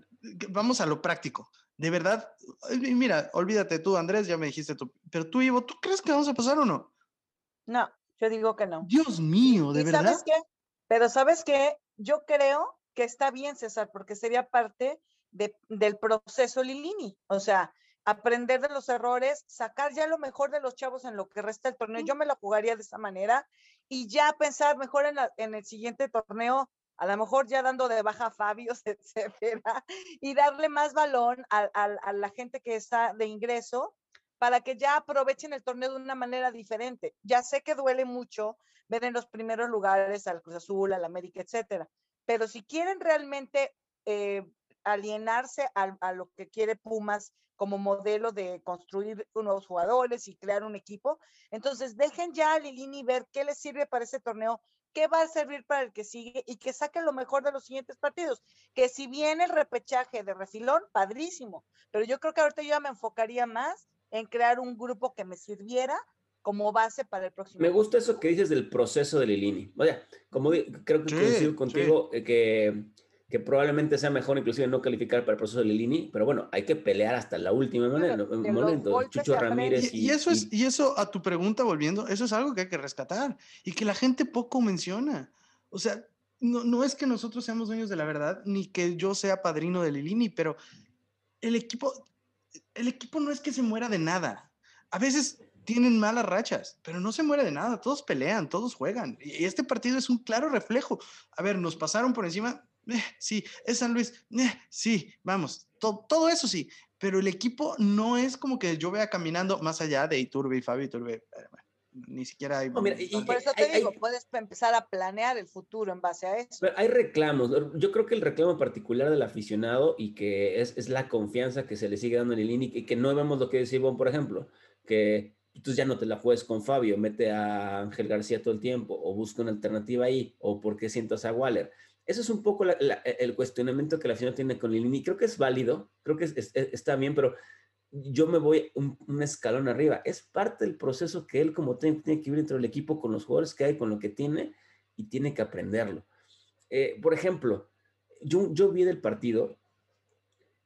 vamos a lo práctico. De verdad, mira, olvídate tú, Andrés, ya me dijiste tú, pero tú, Ivo, ¿tú crees que vamos a pasar o no? No, yo digo que no. Dios mío, ¿de ¿Y verdad? sabes qué? Pero ¿sabes qué? Yo creo que está bien, César, porque sería parte de- del proceso Lilini. O sea, aprender de los errores, sacar ya lo mejor de los chavos en lo que resta del torneo. Yo me la jugaría de esa manera y ya pensar mejor en, la- en el siguiente torneo, a lo mejor ya dando de baja a Fabio, etcétera, y darle más balón a, a- a la gente que está de ingreso para que ya aprovechen el torneo de una manera diferente. Ya sé que duele mucho ver en los primeros lugares al Cruz Azul, al América, etcétera. Pero si quieren realmente eh, alienarse al- a, lo que quiere Pumas como modelo de construir nuevos jugadores y crear un equipo, entonces dejen ya a Lilini ver qué les sirve para ese torneo, qué va a servir para el que sigue y que saquen lo mejor de los siguientes partidos. Que si viene el repechaje de refilón, padrísimo, pero yo creo que ahorita yo ya me enfocaría más en crear un grupo que me sirviera como base para el próximo. Me gusta eso que dices del proceso de Lilini. O sea, como creo que Sí, coincido sí. contigo eh, que, que probablemente sea mejor inclusive no calificar para el proceso de Lilini, pero bueno, hay que pelear hasta la última manera, momento. Chucho. Ramírez Y, y eso es, y eso a tu pregunta volviendo, eso es algo que hay que rescatar y que la gente poco menciona. O sea, no, no es que nosotros seamos dueños de la verdad, ni que yo sea padrino de Lilini, pero el equipo, el equipo no es que se muera de nada. A veces tienen malas rachas, pero no se muere de nada. Todos pelean, todos juegan. Y este partido es un claro reflejo. A ver, nos pasaron por encima. Eh, sí, es San Luis. eh, sí, vamos, to- todo eso sí. pero el equipo no es como que yo vea caminando más allá de Iturbe y Fabio Iturbe. eh, bueno, Ni siquiera hay. No, mira, y- Por eso hay- te digo, hay- puedes empezar a planear el futuro en base a eso. Pero hay reclamos. Yo creo que el reclamo particular del aficionado y que es, es la confianza que se le sigue dando en el INI y que no vemos lo que decía Ivonne, por ejemplo, que tú ya no te la juegues con Fabio, mete a Ángel García todo el tiempo o busca una alternativa ahí o por qué sientas a Waller. Eso es un poco la- la- el cuestionamiento que el aficionado tiene con el INI. Creo que es válido, creo que es- es- es- está bien, pero yo me voy un, escalón arriba. Es parte del proceso que él como técnico tiene que vivir dentro del equipo con los jugadores que hay, con lo que tiene y tiene que aprenderlo. Eh, por ejemplo, yo, yo vi del partido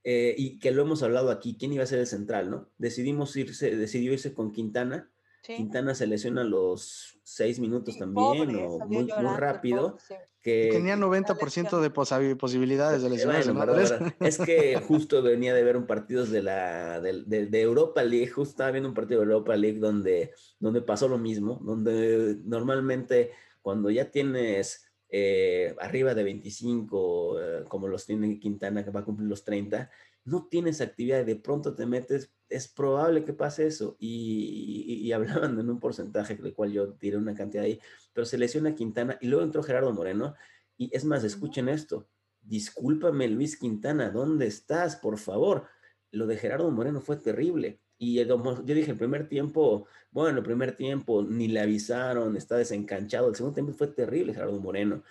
eh, y que lo hemos hablado aquí, quién iba a ser el central, ¿no? Decidimos irse, decidió irse con Quintana. Sí. Quintana se lesiona a los seis minutos Sí, también, pobre, o muy, muy rápido. pobre. Que, Tenía 90% de posibilidades de lesionarse. bueno, es que justo venía de ver un partido de la de, de- de Europa League, justo estaba viendo un partido de Europa League donde, donde pasó lo mismo, donde normalmente cuando ya tienes eh, arriba de 25, eh, como los tiene Quintana, que va a cumplir los 30, no tienes actividad y de pronto te metes, es probable que pase eso. Y, y- y hablaban en un porcentaje, del cual yo tiré una cantidad ahí, pero se lesiona Quintana y luego entró Gerardo Moreno. Y es más, escuchen esto. Discúlpame, Luis Quintana, ¿dónde estás? Por favor. Lo de Gerardo Moreno fue terrible. Y el- yo dije, el primer tiempo, bueno, el primer tiempo ni le avisaron, está desencanchado. El segundo tiempo fue terrible, Gerardo Moreno.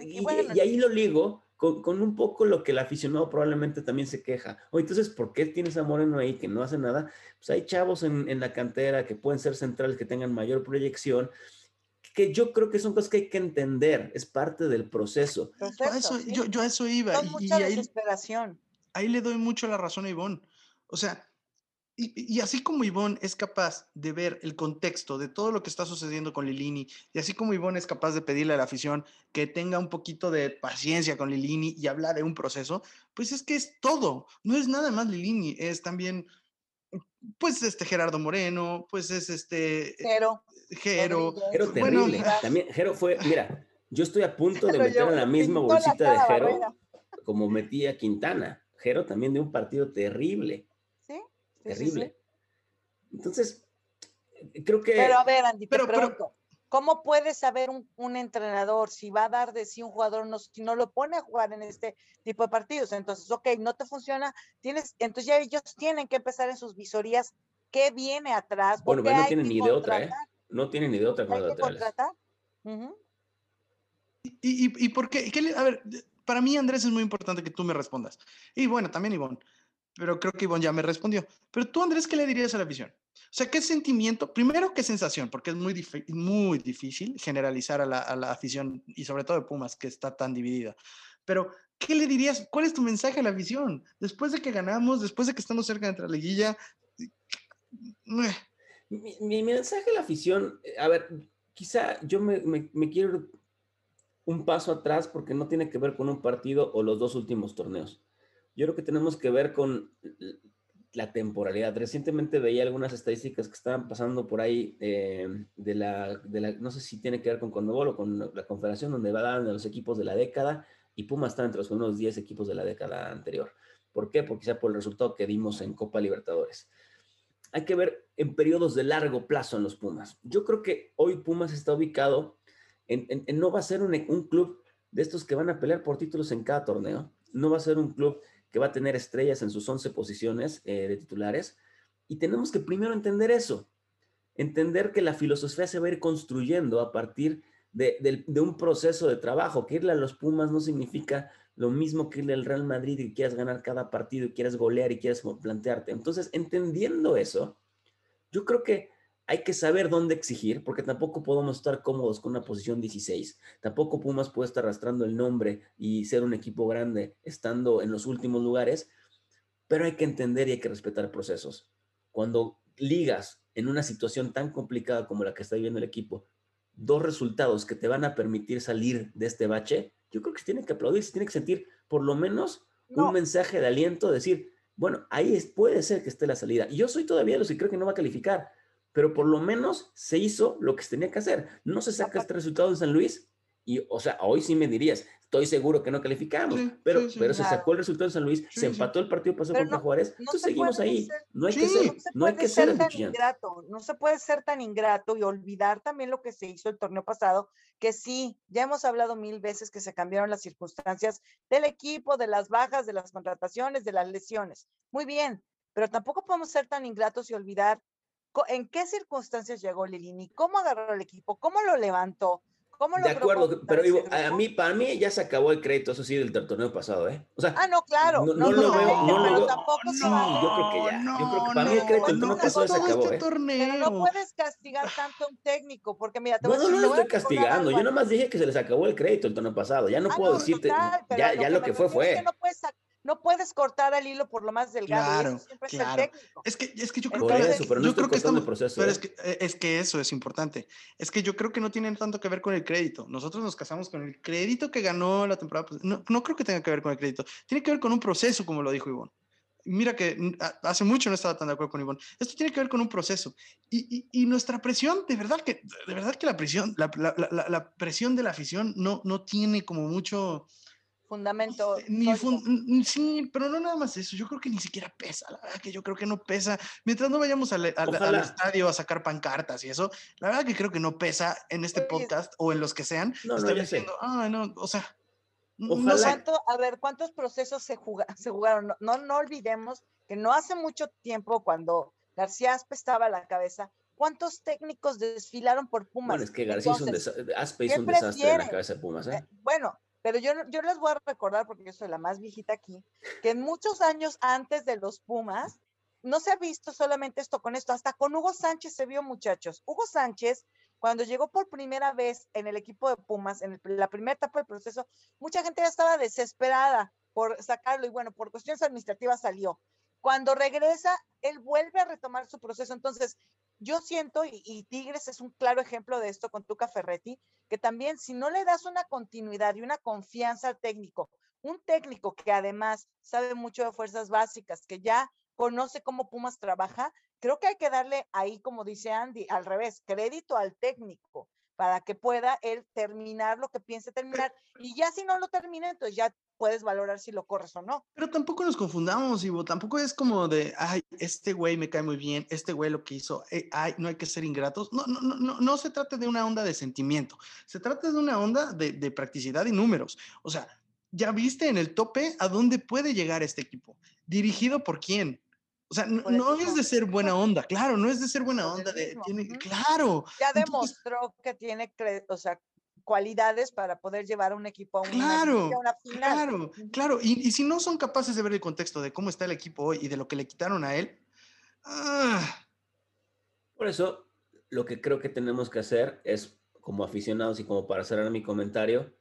Y y ahí lo ligo con, con un poco lo que el aficionado probablemente también se queja. O entonces, ¿por qué tienes a Moreno ahí que no hace nada? Pues hay chavos en, en la cantera que pueden ser centrales, que tengan mayor proyección, que yo creo que son cosas que hay que entender, es parte del proceso. Yo a eso, sí. yo, yo a eso iba. Son y- y mucha ahí- desesperación. ahí le doy mucho la razón a Ivonne. O sea, y, y así como Ivonne es capaz de ver el contexto de todo lo que está sucediendo con Lilini, y así como Ivonne es capaz de pedirle a la afición que tenga un poquito de paciencia con Lilini y habla de un proceso, pues es que es todo. No es nada más Lilini, es también, pues, este Gerardo Moreno, pues es este Jero. Jero Bueno, terrible. También, Jero fue, mira, yo estoy a punto de meter en la misma la bolsita de Jero Barrera. como metí a Quintana. Jero también de un partido terrible, ¿sí? Sí, sí, sí. terrible. Entonces, creo que... Pero a ver, Andy, Pero- te pero- pregunto, ¿cómo puede saber un, un entrenador si va a dar de sí un jugador, no, si no lo pone a jugar en este tipo de partidos? Entonces, ok, no te funciona, tienes, entonces ya ellos tienen que empezar en sus visorías qué viene atrás. Bueno, pero no tienen ni de otra, ¿eh? No tienen ni de otra con los laterales. ¿Y, y, y por qué? ¿Qué le- a ver, para mí, Andrés, es muy importante que tú me respondas. Y bueno, también Ivonne, pero creo que Ivonne ya me respondió. Pero tú, Andrés, ¿qué le dirías a la afición? O sea, ¿qué sentimiento? Primero, ¿qué sensación? Porque es muy, dif- muy difícil generalizar a la, a la afición y sobre todo de Pumas, que está tan dividida. Pero, ¿qué le dirías? ¿Cuál es tu mensaje a la afición? Después de que ganamos, después de que estamos cerca de la liguilla, Mi, mi mensaje a la afición, eh, a ver, quizá yo me, me- me quiero un paso atrás porque no tiene que ver con un partido o los dos últimos torneos. Yo creo que tenemos que ver con la temporalidad. Recientemente veía algunas estadísticas que estaban pasando por ahí eh, de, la, de la, no sé si tiene que ver con Conmebol o con la Confederación, donde va a dar los equipos de la década y Puma está entre los primeros 10 equipos de la década anterior. ¿Por qué? Porque quizá por el resultado que dimos en Copa Libertadores hay que ver en periodos de largo plazo en los Pumas. Yo creo que hoy Pumas está ubicado en no va a ser un, un club de estos que van a pelear por títulos en cada torneo, no va a ser un club que va a tener estrellas en sus 11 posiciones eh, de titulares, y tenemos que primero entender eso, entender que la filosofía se va a ir construyendo a partir de, un proceso de trabajo, que irle a los Pumas no significa lo mismo que irle al Real Madrid y quieras ganar cada partido y quieras golear y quieras plantearte. Entonces, entendiendo eso, yo creo que hay que saber dónde exigir, porque tampoco podemos estar cómodos con una posición 16. Tampoco Pumas puede estar arrastrando el nombre y ser un equipo grande estando en los últimos lugares, pero hay que entender y hay que respetar procesos. Cuando ligas en una situación tan complicada como la que está viviendo el equipo, dos resultados que te van a permitir salir de este bache, yo creo que se tiene que aplaudir, se tiene que sentir por lo menos No. un mensaje de aliento, decir, bueno, ahí es- puede ser que esté la salida. Y yo soy todavía de los que creo que no va a calificar, pero por lo menos se hizo lo que se tenía que hacer. No se saca este resultado en San Luis Y, o sea, hoy sí me dirías, estoy seguro que no calificamos, Sí, pero, sí, sí. pero se sacó el resultado en San Luis, se empató el partido pasado Pero contra no- Juárez, no entonces se seguimos ahí. ser- No hay que ser, No hay que ser ser tan ingrato, no se puede ser tan ingrato y olvidar también lo que se hizo el torneo pasado, que sí, ya hemos hablado mil veces que se cambiaron las circunstancias del equipo, de las bajas, de las contrataciones, de las lesiones. Muy bien, pero tampoco podemos ser tan ingratos y olvidar en qué circunstancias llegó Lilini, cómo agarró el equipo, cómo lo levantó, cómo De logró acuerdo, pero digo, a mí, para mí ya se acabó el crédito, eso sí, del torneo pasado, ¿eh? O sea, Ah, no, claro. No- No, no lo veo- no lo pero veo- tampoco se no, vale. yo creo que ya. Yo creo que para mí el crédito del torneo pasado se acabó, este ¿eh? torneo. Pero no puedes castigar tanto a un técnico, porque mira, te No, voy a no, decir, no te lo estoy castigando. Yo nomás dije que se les acabó el crédito el torneo pasado. Ya no Ah, puedo no, decirte, total, ya, ya lo que fue es fue. que no, puedes, no puedes cortar el hilo por lo más delgado. Claro, siempre claro. es el técnico. Es que, es que yo creo Por que, Entonces, eso, pero no yo creo que cortando el estamos- proceso. Pero ¿eh? es que, eh, es que eso es importante. Es que yo creo que no tiene tanto que ver con el crédito. Nosotros nos casamos con el crédito que ganó la temporada. No, no creo que tenga que ver con el crédito. Tiene que ver con un proceso, como lo dijo Ivonne. Mira que a- hace mucho no estaba tan de acuerdo con Ivonne. Esto tiene que ver con un proceso. Y, y- y nuestra presión, de verdad que, de verdad que la presión, la, la- la- la presión de la afición no, no tiene como mucho... Fundamento. Ni sólido. fun- sí, pero no nada más eso. Yo creo que ni siquiera pesa. La verdad que yo creo que no pesa. Mientras no vayamos al, al- al Ojalá. estadio a sacar pancartas y eso, la verdad que creo que no pesa en este podcast o en los que sean. No, no, diciendo, ah, no, o sea, n- no Ojalá. sé. ¿Cuánto- a ver, ¿cuántos procesos se, juga- se jugaron? No, no, no olvidemos que no hace mucho tiempo, cuando García Aspe estaba a la cabeza, ¿cuántos técnicos desfilaron por Pumas? Bueno, es que García hizo un Entonces. Aspe ¿qué hizo un desastre en la cabeza de Pumas, Eh, ¿eh? bueno, pero yo, yo les voy a recordar, porque yo soy la más viejita aquí, que en muchos años antes de los Pumas, no se ha visto solamente esto con esto, hasta con Hugo Sánchez se vio, muchachos. Hugo Sánchez, cuando llegó por primera vez en el equipo de Pumas, en la primera etapa del proceso, mucha gente ya estaba desesperada por sacarlo y bueno, por cuestiones administrativas salió. Cuando regresa, él vuelve a retomar su proceso. Entonces, yo siento, y, y Tigres es un claro ejemplo de esto con Tuca Ferretti, que también si no le das una continuidad y una confianza al técnico, un técnico que además sabe mucho de fuerzas básicas, que ya conoce cómo Pumas trabaja, creo que hay que darle ahí, como dice Andy, al revés, crédito al técnico para que pueda él terminar lo que piense terminar. Y ya si no lo termina, entonces ya puedes valorar si lo corres o no. Pero tampoco nos confundamos, Ivo. Tampoco es como de, ay, este güey me cae muy bien, este güey lo que hizo, eh, ay, no hay que ser ingratos. No, no, no, no, no se trata de una onda de sentimiento. Se trata de una onda de, de practicidad y números. O sea, ya viste en el tope a dónde puede llegar este equipo. ¿Dirigido por quién? O sea, no, no es de ser buena onda, claro, no es de ser buena onda, de, tiene, claro, Ya Entonces- demostró que tiene, o sea, cualidades para poder llevar a un equipo a una, Claro, liguilla, a una final. Claro, claro. Y, y si no son capaces de ver el contexto de cómo está el equipo hoy y de lo que le quitaron a él, ah, Por eso, lo que creo que tenemos que hacer es, como aficionados y como para cerrar mi comentario,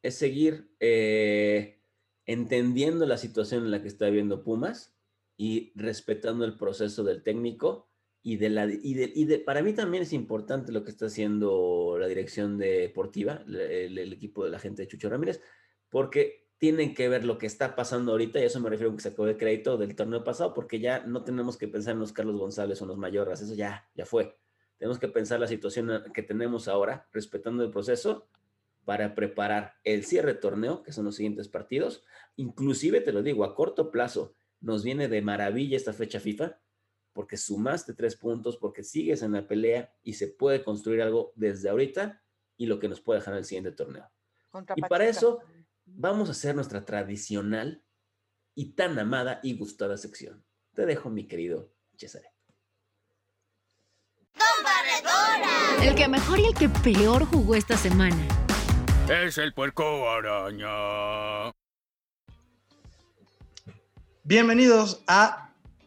es seguir eh, entendiendo la situación en la que está viviendo Pumas y respetando el proceso del técnico. Y, de la, y, de, y de, para mí también es importante lo que está haciendo la dirección deportiva, el, el equipo de la gente de Chucho Ramírez, porque tienen que ver lo que está pasando ahorita, y a eso me refiero a que se acabó el crédito del torneo pasado, porque ya no tenemos que pensar en los Carlos González o en los Mayorras, eso ya, ya fue. Tenemos que pensar la situación que tenemos ahora, respetando el proceso, para preparar el cierre de torneo, que son los siguientes partidos. Inclusive, te lo digo, a corto plazo, nos viene de maravilla esta fecha FIFA, porque sumaste tres puntos, porque sigues en la pelea y se puede construir algo desde ahorita y lo que nos puede dejar en el siguiente torneo. Contra Y para eso vamos a hacer nuestra tradicional y tan amada y gustada sección. Te dejo, mi querido Cesare. El que mejor y el que peor jugó esta semana. Es el puerco araña. bienvenidos a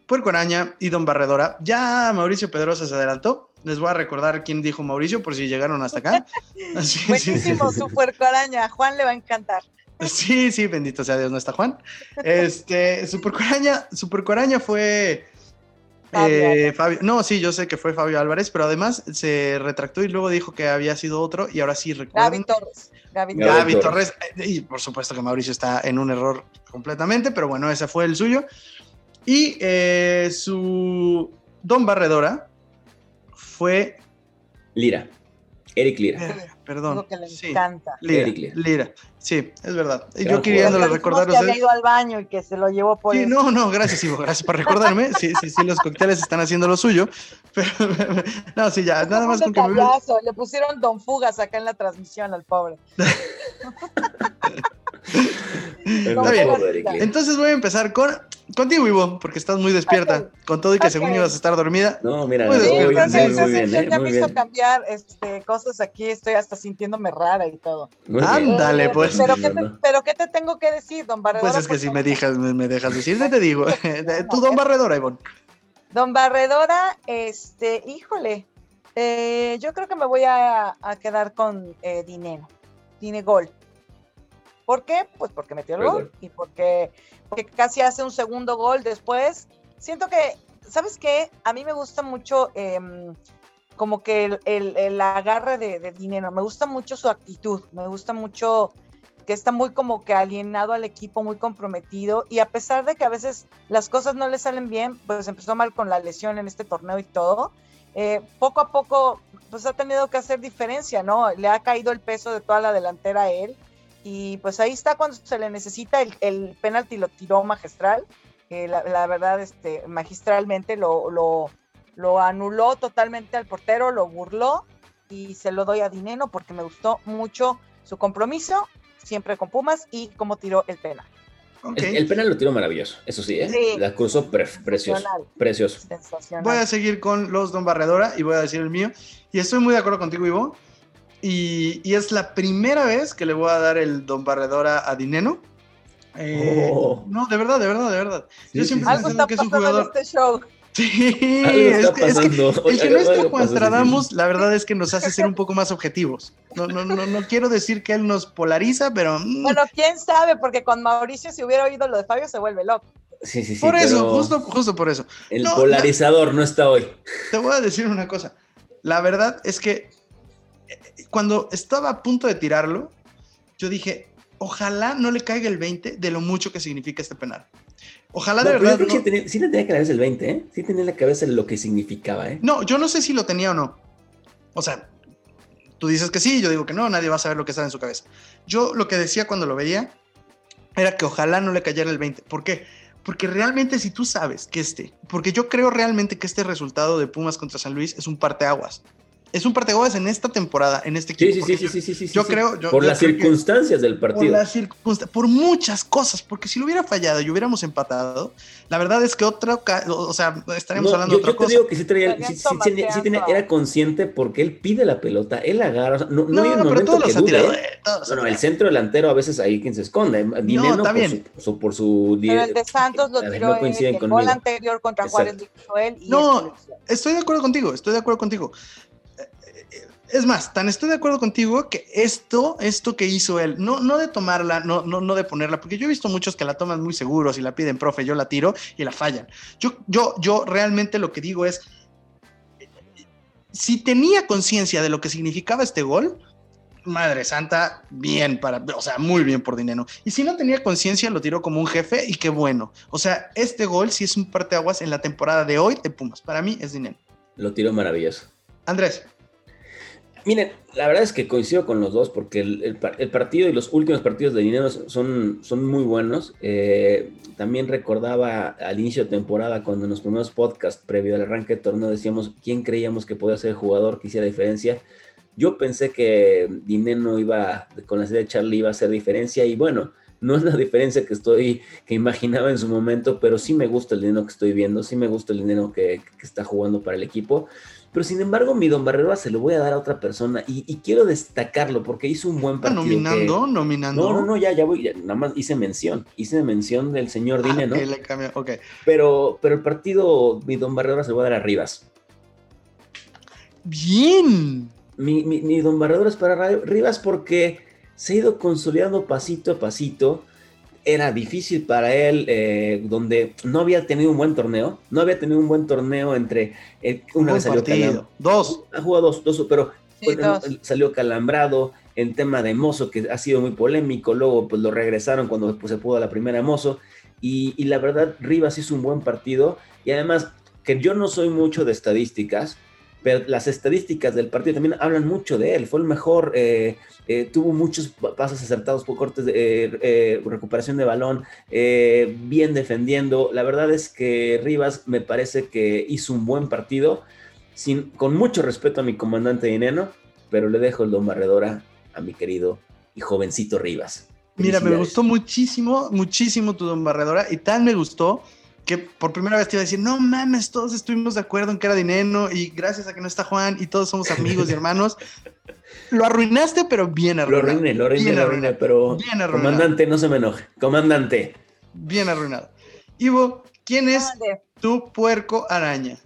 Puerco Araña y Don Barredora. Ya Mauricio Pedrosa se adelantó. Les voy a recordar quién dijo Mauricio por si llegaron hasta acá. Buenísimo, sí. su puerco araña. Juan le va a encantar. Sí, sí, bendito sea Dios, no está Juan. Este, Super Coraña, Super Coraña fue Fabio eh. Fabio, no, sí, yo sé que fue Fabio Álvarez, pero además se retractó y luego dijo que había sido otro y ahora sí recuerden. Gaby Torres. Gaby Gaby Gaby Torres. Torres, eh, y por supuesto que Mauricio está en un error completamente, pero bueno, ese fue el suyo. Y eh, su Don Barredora fue Lira. Eric Lira. Eh, Perdón. Digo que le Sí, encanta. Lira, Eric Lira. Lira. Sí, es verdad. Gran Yo queriéndole Dijimos recordar a que había ido al baño y que se lo llevó por Sí, no, no, gracias, Ivo, gracias por recordarme. Sí, sí, sí, los cócteles están haciendo lo suyo. Pero, no, sí, ya, nada más un con que me Le pusieron Don Fugas acá en la transmisión al pobre. Está bien. Entonces voy a empezar con contigo, Ivo, porque estás muy despierta. Con todo y que según ibas a estar dormida. No, mira, Muy muy, Sí, muy, bien, sección ¿eh? ya Muy me hizo cambiar este, cosas aquí, estoy hasta sintiéndome rara y todo. Muy. Ándale, Eh, pues. Pero ¿qué, te, No, no. pero ¿qué te tengo que decir, don Barredora? Pues es que si me dejas, me, me dejas decirte, te digo. Tú, don Barredora, Ivonne. Don Barredora, este, híjole, eh, yo creo que me voy a, a quedar con eh, Dinero, Dinegol. ¿Por qué? Pues porque metió el gol. y porque, porque casi hace un segundo gol después. Siento que, ¿sabes qué? A mí me gusta mucho em, como que el, el- el agarre de, de Dinero, me gusta mucho su actitud, me gusta mucho que está muy como que alienado al equipo, muy comprometido y a pesar de que a veces las cosas no le salen bien, pues empezó mal con la lesión en este torneo y todo, eh, poco a poco pues ha tenido que hacer diferencia, ¿no? Le ha caído el peso de toda la delantera a él y pues ahí está cuando se le necesita el, el penalti lo tiró magistral, eh, la, la verdad este, magistralmente lo, lo, lo anuló totalmente al portero, lo burló y se lo doy a Dineno porque me gustó mucho su compromiso siempre con Pumas y cómo tiró el penal. Ok. El, el penal lo tiró maravilloso, eso sí, ¿eh? Sí. La cruzó pre- precioso, precioso. Sensacional. Voy a seguir con los Don Barredora y voy a decir el mío. Y estoy muy de acuerdo contigo, Ivo. Y, y es la primera vez que le voy a dar el Don Barredora a Dineno. Eh, Oh. No, de verdad, de verdad, de verdad. Sí, Yo siempre sí, pensando que es un pasando en jugador. este show. Sí, es está que, es que pasando. el que no esté Juan. Stradamus, la verdad es que nos hace ser un poco más objetivos. No, no, no, no quiero decir que él nos polariza, pero mm, Bueno, quién sabe, porque con Mauricio, si hubiera oído lo de Fabio, se vuelve loco. Sí, sí, sí. por eso, justo, justo por eso. El No, polarizador no está hoy. Te voy a decir una cosa. La verdad es que cuando estaba a punto de tirarlo, yo dije, ojalá no le caiga el 20 de lo mucho que significa este penal. Ojalá No, de yo verdad. que sí tenía, sí le tenía que cabeza el 20, ¿eh? Sí tenía en la cabeza lo que significaba, ¿eh? No, yo no sé si lo tenía o no. O sea, tú dices que sí, yo digo que no, nadie va a saber lo que está en su cabeza. Yo lo que decía cuando lo veía era que ojalá no le cayera el 20. ¿Por qué? Porque realmente si tú sabes que este, porque yo creo realmente que este resultado de Pumas contra San Luis es un parteaguas. Es un parteaguas en esta temporada, en este equipo. Sí, sí, sí, yo- sí, sí, sí, sí, yo sí. creo- yo- Por yo las creo que- circunstancias del por partido. las circunsta- por muchas cosas, porque si lo hubiera fallado y hubiéramos empatado, la verdad es que otra, o sea, estaríamos No, hablando yo, de otra yo te cosa. digo que sí, traía, Estarían sí, sí tenía- sí tenía- era consciente porque él pide la pelota, él agarra, o sea, no, no, No, hay un no, pero momento todos que los ha dude, tirado. ¿eh? eh, todos No, el centro delantero a veces ahí quien se esconde. Dinero está por. Su, su- por su... Pero el de Santos lo tiró no el gol anterior contra Juárez él. No. Estoy de acuerdo contigo, estoy de acuerdo contigo. Es más, tan estoy de acuerdo contigo que esto, esto que hizo él, no, no de tomarla, no, no, no de ponerla, porque yo he visto muchos que la toman muy seguros y la piden, profe, yo la tiro y la fallan. Yo, yo, yo realmente lo que digo es, si tenía conciencia de lo que significaba este gol, Madre Santa, bien para, o sea, muy bien por dinero. Y si no tenía conciencia, lo tiró como un jefe y qué bueno. O sea, este gol sí es un parteaguas en la temporada de hoy de Pumas. Para mí es dinero. Lo tiró maravilloso. Andrés, Miren, la verdad es que coincido con los dos porque el, el par- el partido y los últimos partidos de dinero son, son muy buenos. Eh, también recordaba al inicio de temporada cuando en los primeros podcasts previo al arranque de torneo decíamos quién creíamos que podía ser el jugador que hiciera diferencia. Yo pensé que Dineno iba, con la serie de Charlie iba a hacer diferencia y bueno, no es la diferencia que estoy, que imaginaba en su momento, pero sí me gusta el dinero que estoy viendo, sí me gusta el dinero que está jugando para el equipo. Pero sin embargo, mi Don Barrera se lo voy a dar a otra persona y, y quiero destacarlo porque hizo un buen partido. que- nominando, nominando. No, no, no, ya, ya voy, ya, nada más hice mención, hice mención del señor Ah, Dineno, ok, le cambio, ok. pero, pero el partido, mi Don Barrera se lo voy a dar a Rivas. Bien. Mi, mi, mi Don Barredora es para Ra- Rivas porque se ha ido consolidando pasito a pasito. Era difícil para él, eh, donde no había tenido un buen torneo. No había tenido un buen torneo entre. eh, una Buen vez salió partido. calam- Dos. Ha jugado dos, dos, pero Sí, dos. salió calambrado. El tema de Mozo, que ha sido muy polémico. Luego, pues lo regresaron cuando pues, se pudo la primera Mozo. Y, y la verdad, Rivas hizo un buen partido. Y además, que yo no soy mucho de estadísticas, pero las estadísticas del partido también hablan mucho de él. Fue el mejor, eh, eh, tuvo muchos pasos acertados por cortes de eh, recuperación de balón, bien defendiendo. La verdad es que Rivas me parece que hizo un buen partido, sin, con mucho respeto a mi comandante Dineno, pero le dejo el don barredora a mi querido y jovencito Rivas. Mira, me gustó muchísimo, muchísimo tu don barredora y tan me gustó que por primera vez te iba a decir, no mames, todos estuvimos de acuerdo en que era dinero y gracias a que no está Juan y todos somos amigos y hermanos. Lo arruinaste, pero bien arruinado. Lo arruiné, lo arruiné, lo arruiné, pero bien arruinado. comandante, no se me enoje. Comandante. Bien arruinado. Ivo, ¿quién es tu puerco araña?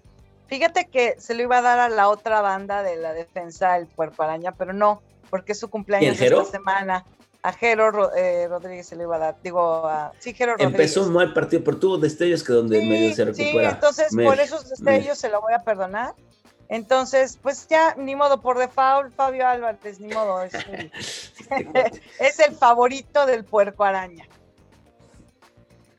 Fíjate que se lo iba a dar a la otra banda de la defensa, el puerco araña, pero no, porque es su cumpleaños esta semana a Jero eh, Rodríguez se le iba a dar, digo, a, sí, Jero Rodríguez. Empezó un mal partido, pero tuvo destellos que donde medio se recupera. Sí, entonces por esos destellos se lo voy a perdonar. Entonces, pues ya, ni modo, por default, Fabio Álvarez, ni modo, es el, es el favorito del puerco araña.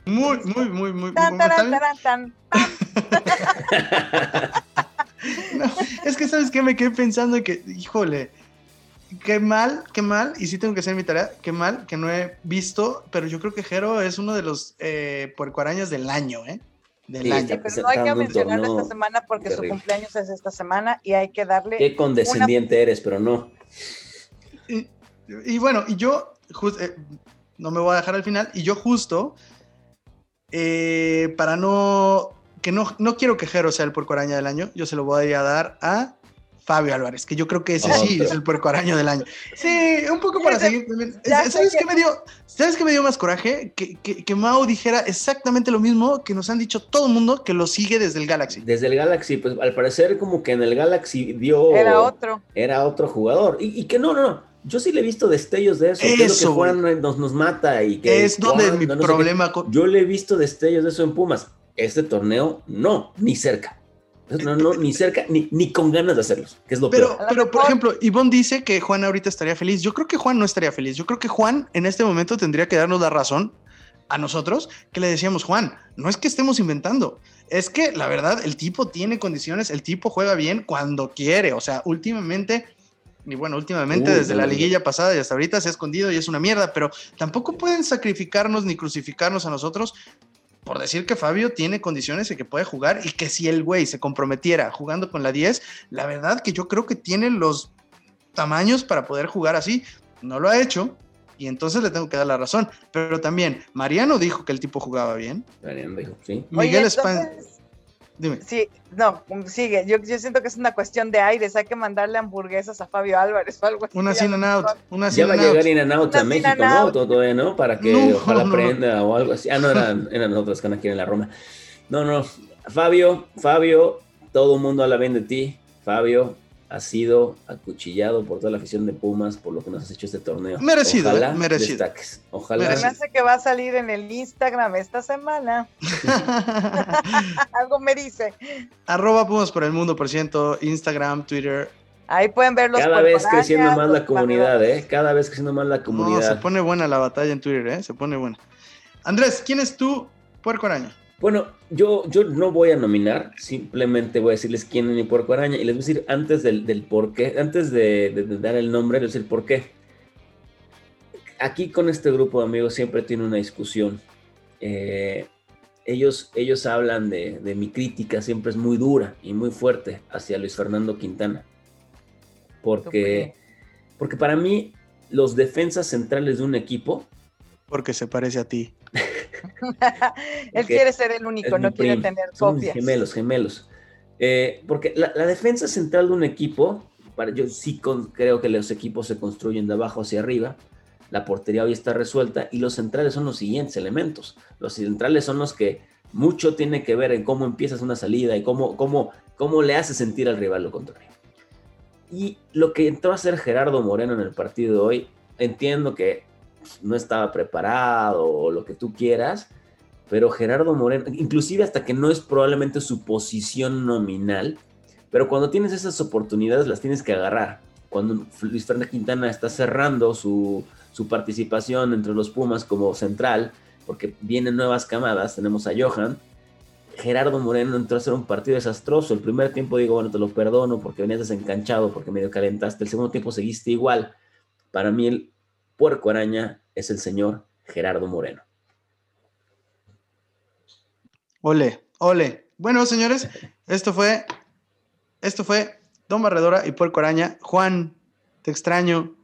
Muy, muy, muy, muy. Tan, tan, tan, no, es que, ¿sabes qué? Me quedé pensando que, híjole, qué mal, qué mal, y sí tengo que hacer mi tarea, qué mal que no he visto, pero yo creo que Jero es uno de los eh, puercoaraños del año, ¿eh? Del año. pero no hay que mencionarlo esta semana porque su cumpleaños es esta semana y hay que darle. Qué condescendiente eres, pero no. Y, bueno, y yo, eh, no me voy a dejar al final, y yo justo, eh, para no, que no, no quiero que Jero sea el puercoaraña del año, yo se lo voy a dar a Fabio Álvarez, que yo creo que ese sí es el puerco araño del año. Sí, un poco para seguir ¿Sabes qué me dio? ¿Sabes qué me dio más coraje? Que, que, Mao dijera exactamente lo mismo que nos han dicho todo el mundo que lo sigue desde el Galaxy. Desde el Galaxy, pues al parecer como que en el Galaxy dio... Era otro. Era otro jugador. Y, que no, no, no. Yo sí le he visto destellos de eso. eso que es lo que Juan nos, nos mata y que... Es donde mi problema... Yo le he visto destellos de eso en Pumas. Este torneo, no, ni cerca. No, no, ni cerca, ni, ni con ganas de hacerlos, que es lo pero, peor. Pero, por ejemplo, Ivonne dice que Juan ahorita estaría feliz. Yo creo que Juan no estaría feliz. Yo creo que Juan en este momento tendría que darnos la razón a nosotros que le decíamos, Juan, no es que estemos inventando, es que la verdad el tipo tiene condiciones, el tipo juega bien cuando quiere. O sea, últimamente y bueno, últimamente desde la liguilla pasada y hasta ahorita se ha escondido y es una mierda, pero tampoco pueden sacrificarnos ni crucificarnos a nosotros por decir que Fabio tiene condiciones y que puede jugar y que si el güey se comprometiera jugando con la 10, la verdad que yo creo que tiene los tamaños para poder jugar así. No lo ha hecho y entonces le tengo que dar la razón. Pero también, Mariano dijo que el tipo jugaba bien. Mariano dijo, sí. Miguel España. Dime. Sí, no, sigue. Yo, yo, siento que es una cuestión de aires. Hay que mandarle hamburguesas a Fabio Álvarez o algo así. Una sin and out. Una ya va a llegar in and out a México, ¿no? Todo, ¿no? Para que ojalá aprenda o algo así. Ah, no, eran, eran otras que aquí en la Roma. No, no. Fabio, Fabio, todo el mundo habla bien de ti. Fabio, ha sido acuchillado por toda la afición de Pumas por lo que nos has hecho este torneo. Merecido, Ojalá merecido. Destaques. Ojalá. Me hace que va a salir en el Instagram esta semana. Algo me dice. Arroba Pumas por el mundo por ciento, Instagram, Twitter. Ahí pueden ver los Cada vez creciendo más la comunidad, ¿eh? Cada vez creciendo más la comunidad. se pone buena la batalla en Twitter, ¿eh? Se pone buena. Andrés, ¿quién es tu puerco araña? Bueno, yo, yo no voy a nominar, simplemente voy a decirles quién es mi puerco araña y les voy a decir antes del, del por qué, antes de, dar el nombre, les voy a decir por qué. Aquí con este grupo de amigos siempre tiene una discusión. Eh, ellos, ellos hablan de, de, mi crítica, siempre es muy dura y muy fuerte hacia Luis Fernando Quintana. Porque, porque para mí los defensas centrales de un equipo... Porque se parece a ti. Él quiere ser el único, no quiere tener copias. Gemelos, gemelos. Eh, porque la, defensa central de un equipo, para, yo sí creo que los equipos se construyen de abajo hacia arriba. La portería hoy está resuelta y los centrales son los siguientes elementos. Los centrales son los que mucho tiene que ver en cómo empiezas una salida y cómo, cómo, cómo le hace sentir al rival lo contrario. Y lo que entró a hacer Gerardo Moreno en el partido de hoy, entiendo que no estaba preparado o lo que tú quieras, pero Gerardo Moreno, inclusive hasta que no es probablemente su posición nominal, pero cuando tienes esas oportunidades las tienes que agarrar. Cuando Luis Fernando Quintana está cerrando su, su participación entre los Pumas como central, porque vienen nuevas camadas, tenemos a Johan, Gerardo Moreno entró a hacer un partido desastroso. El primer tiempo digo, bueno, te lo perdono porque venías desencanchado, porque medio calentaste. El segundo tiempo seguiste igual. Para mí el puerco araña es el señor Gerardo Moreno. Ole, ole. Bueno, señores, esto fue, esto fue Don Barredora y Puerco Araña. Juan, te extraño.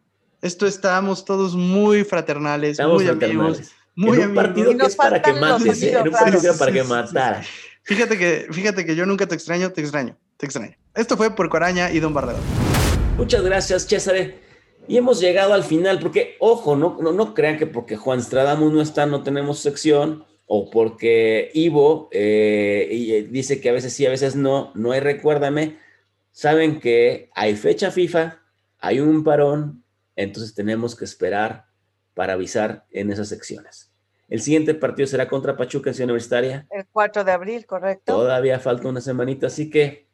Esto estábamos todos muy fraternales, muy amigos. Muy en un partido que es para que mates, ¿eh? en un partido que es para que matara. Fíjate que, fíjate que yo nunca te extraño, te extraño, te extraño. Esto fue Puerco Araña y Don Barredora. Muchas gracias, César. Y hemos llegado al final, porque, ojo, no, no, no crean que porque Juan Stradamus no está, no tenemos sección o porque Ivo eh, eh, dice que a veces sí, a veces no, no hay recuérdame, saben que hay fecha FIFA, hay un parón, entonces tenemos que esperar para avisar en esas secciones. El siguiente partido será contra Pachuca en Ciudad Universitaria. El 4 de abril, correcto. Todavía falta una semanita, así que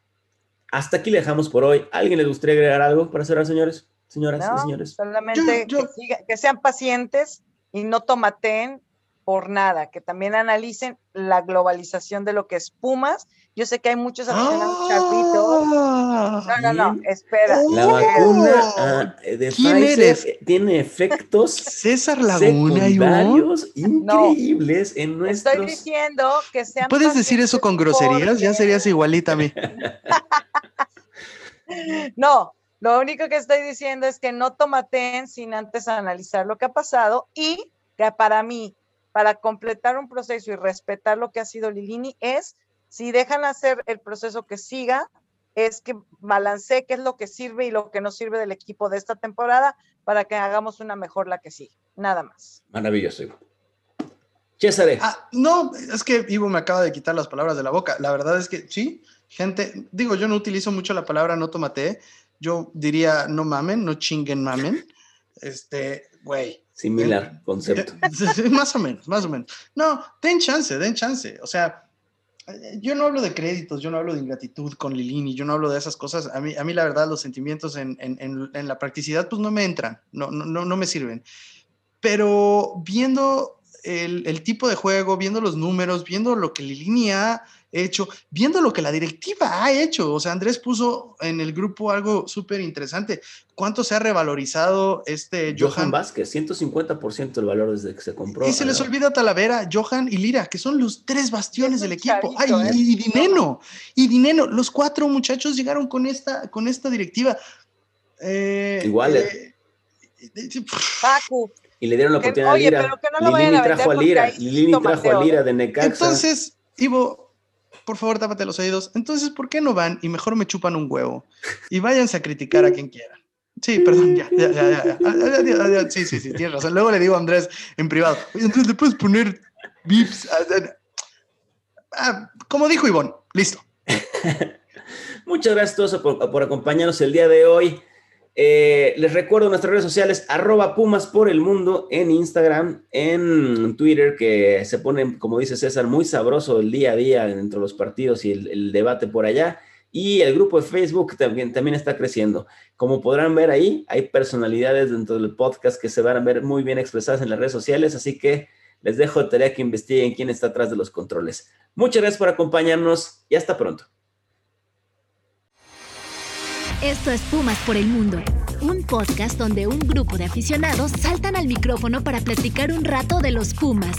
hasta aquí le dejamos por hoy. ¿Alguien le gustaría agregar algo para cerrar, señores? Señoras y señores. Solamente Que, que, sean pacientes y no tomaten por nada, que también analicen la globalización de lo que es Pumas. Yo sé que hay muchos aficionados ¡Ah! No, no, no, espera. La vacuna ah, de Pfizer tiene efectos César Laguna secundarios increíbles en nuestros... Estoy diciendo que sean ¿Puedes decir eso con groserías? Ya serías igualita a mí. no, lo único que estoy diciendo es que no tomaten sin antes analizar lo que ha pasado y que para mí para completar un proceso y respetar lo que ha sido Lilini es, si dejan hacer el proceso que siga, es que balancee qué es lo que sirve y lo que no sirve del equipo de esta temporada para que hagamos una mejor la que sigue. Nada más. Maravilloso, Ivo. César. Ah, no, es que Ivo me acaba de quitar las palabras de la boca. La verdad es que sí, gente, digo, yo no utilizo mucho la palabra no tomate, yo diría no mamen, no chinguen mamen. Este, güey, Similar concepto. más o menos, más o menos. No, den chance, den chance. O sea, eh, yo no hablo de créditos, yo no hablo de ingratitud con Lilini, yo no hablo de esas cosas. A mí, a mí la verdad, los sentimientos en, en, en, la practicidad, pues no me entran, no, no, no me sirven. Pero viendo el, el, tipo de juego, viendo los números, viendo lo que Lilini ha hecho, viendo lo que la directiva ha hecho. O sea, Andrés puso en el grupo algo súper interesante. ¿Cuánto se ha revalorizado este Johan? Johan Vázquez, 150% el valor desde que se compró. Y se les olvida Talavera, Johan y Lira, que son los tres bastiones del equipo. Ay, ¿eh? y, Dineno, y Dineno, los cuatro muchachos llegaron con esta, con esta directiva. Eh, Igual. Eh, Paco. Y le dieron la oportunidad a Lira. Lilini trajo a Lira. Lilini trajo a Lira de Necaxa. Entonces, Ivo, por favor, tápate los oídos. Entonces, ¿por qué no van y mejor me chupan un huevo? Y váyanse a criticar a quien quiera. Sí, perdón, ya, ya, ya, ya. Sí, sí, sí, tienes razón. Luego le digo a Andrés en privado, entonces le puedes poner bips. Ah, como dijo Ivonne, listo. Muchas gracias a todos por, por acompañarnos el día de hoy. Eh, les recuerdo nuestras redes sociales, arroba Pumas por el mundo en Instagram, en Twitter, que se pone, como dice César, muy sabroso el día a día dentro de los partidos y el, debate por allá. Y el grupo de Facebook también, también está creciendo. Como podrán ver ahí, hay personalidades dentro del podcast que se van a ver muy bien expresadas en las redes sociales, así que les dejo de tarea que investiguen quién está atrás de los controles. Muchas gracias por acompañarnos y hasta pronto. Esto es Pumas por el Mundo, un podcast donde un grupo de aficionados saltan al micrófono para platicar un rato de los Pumas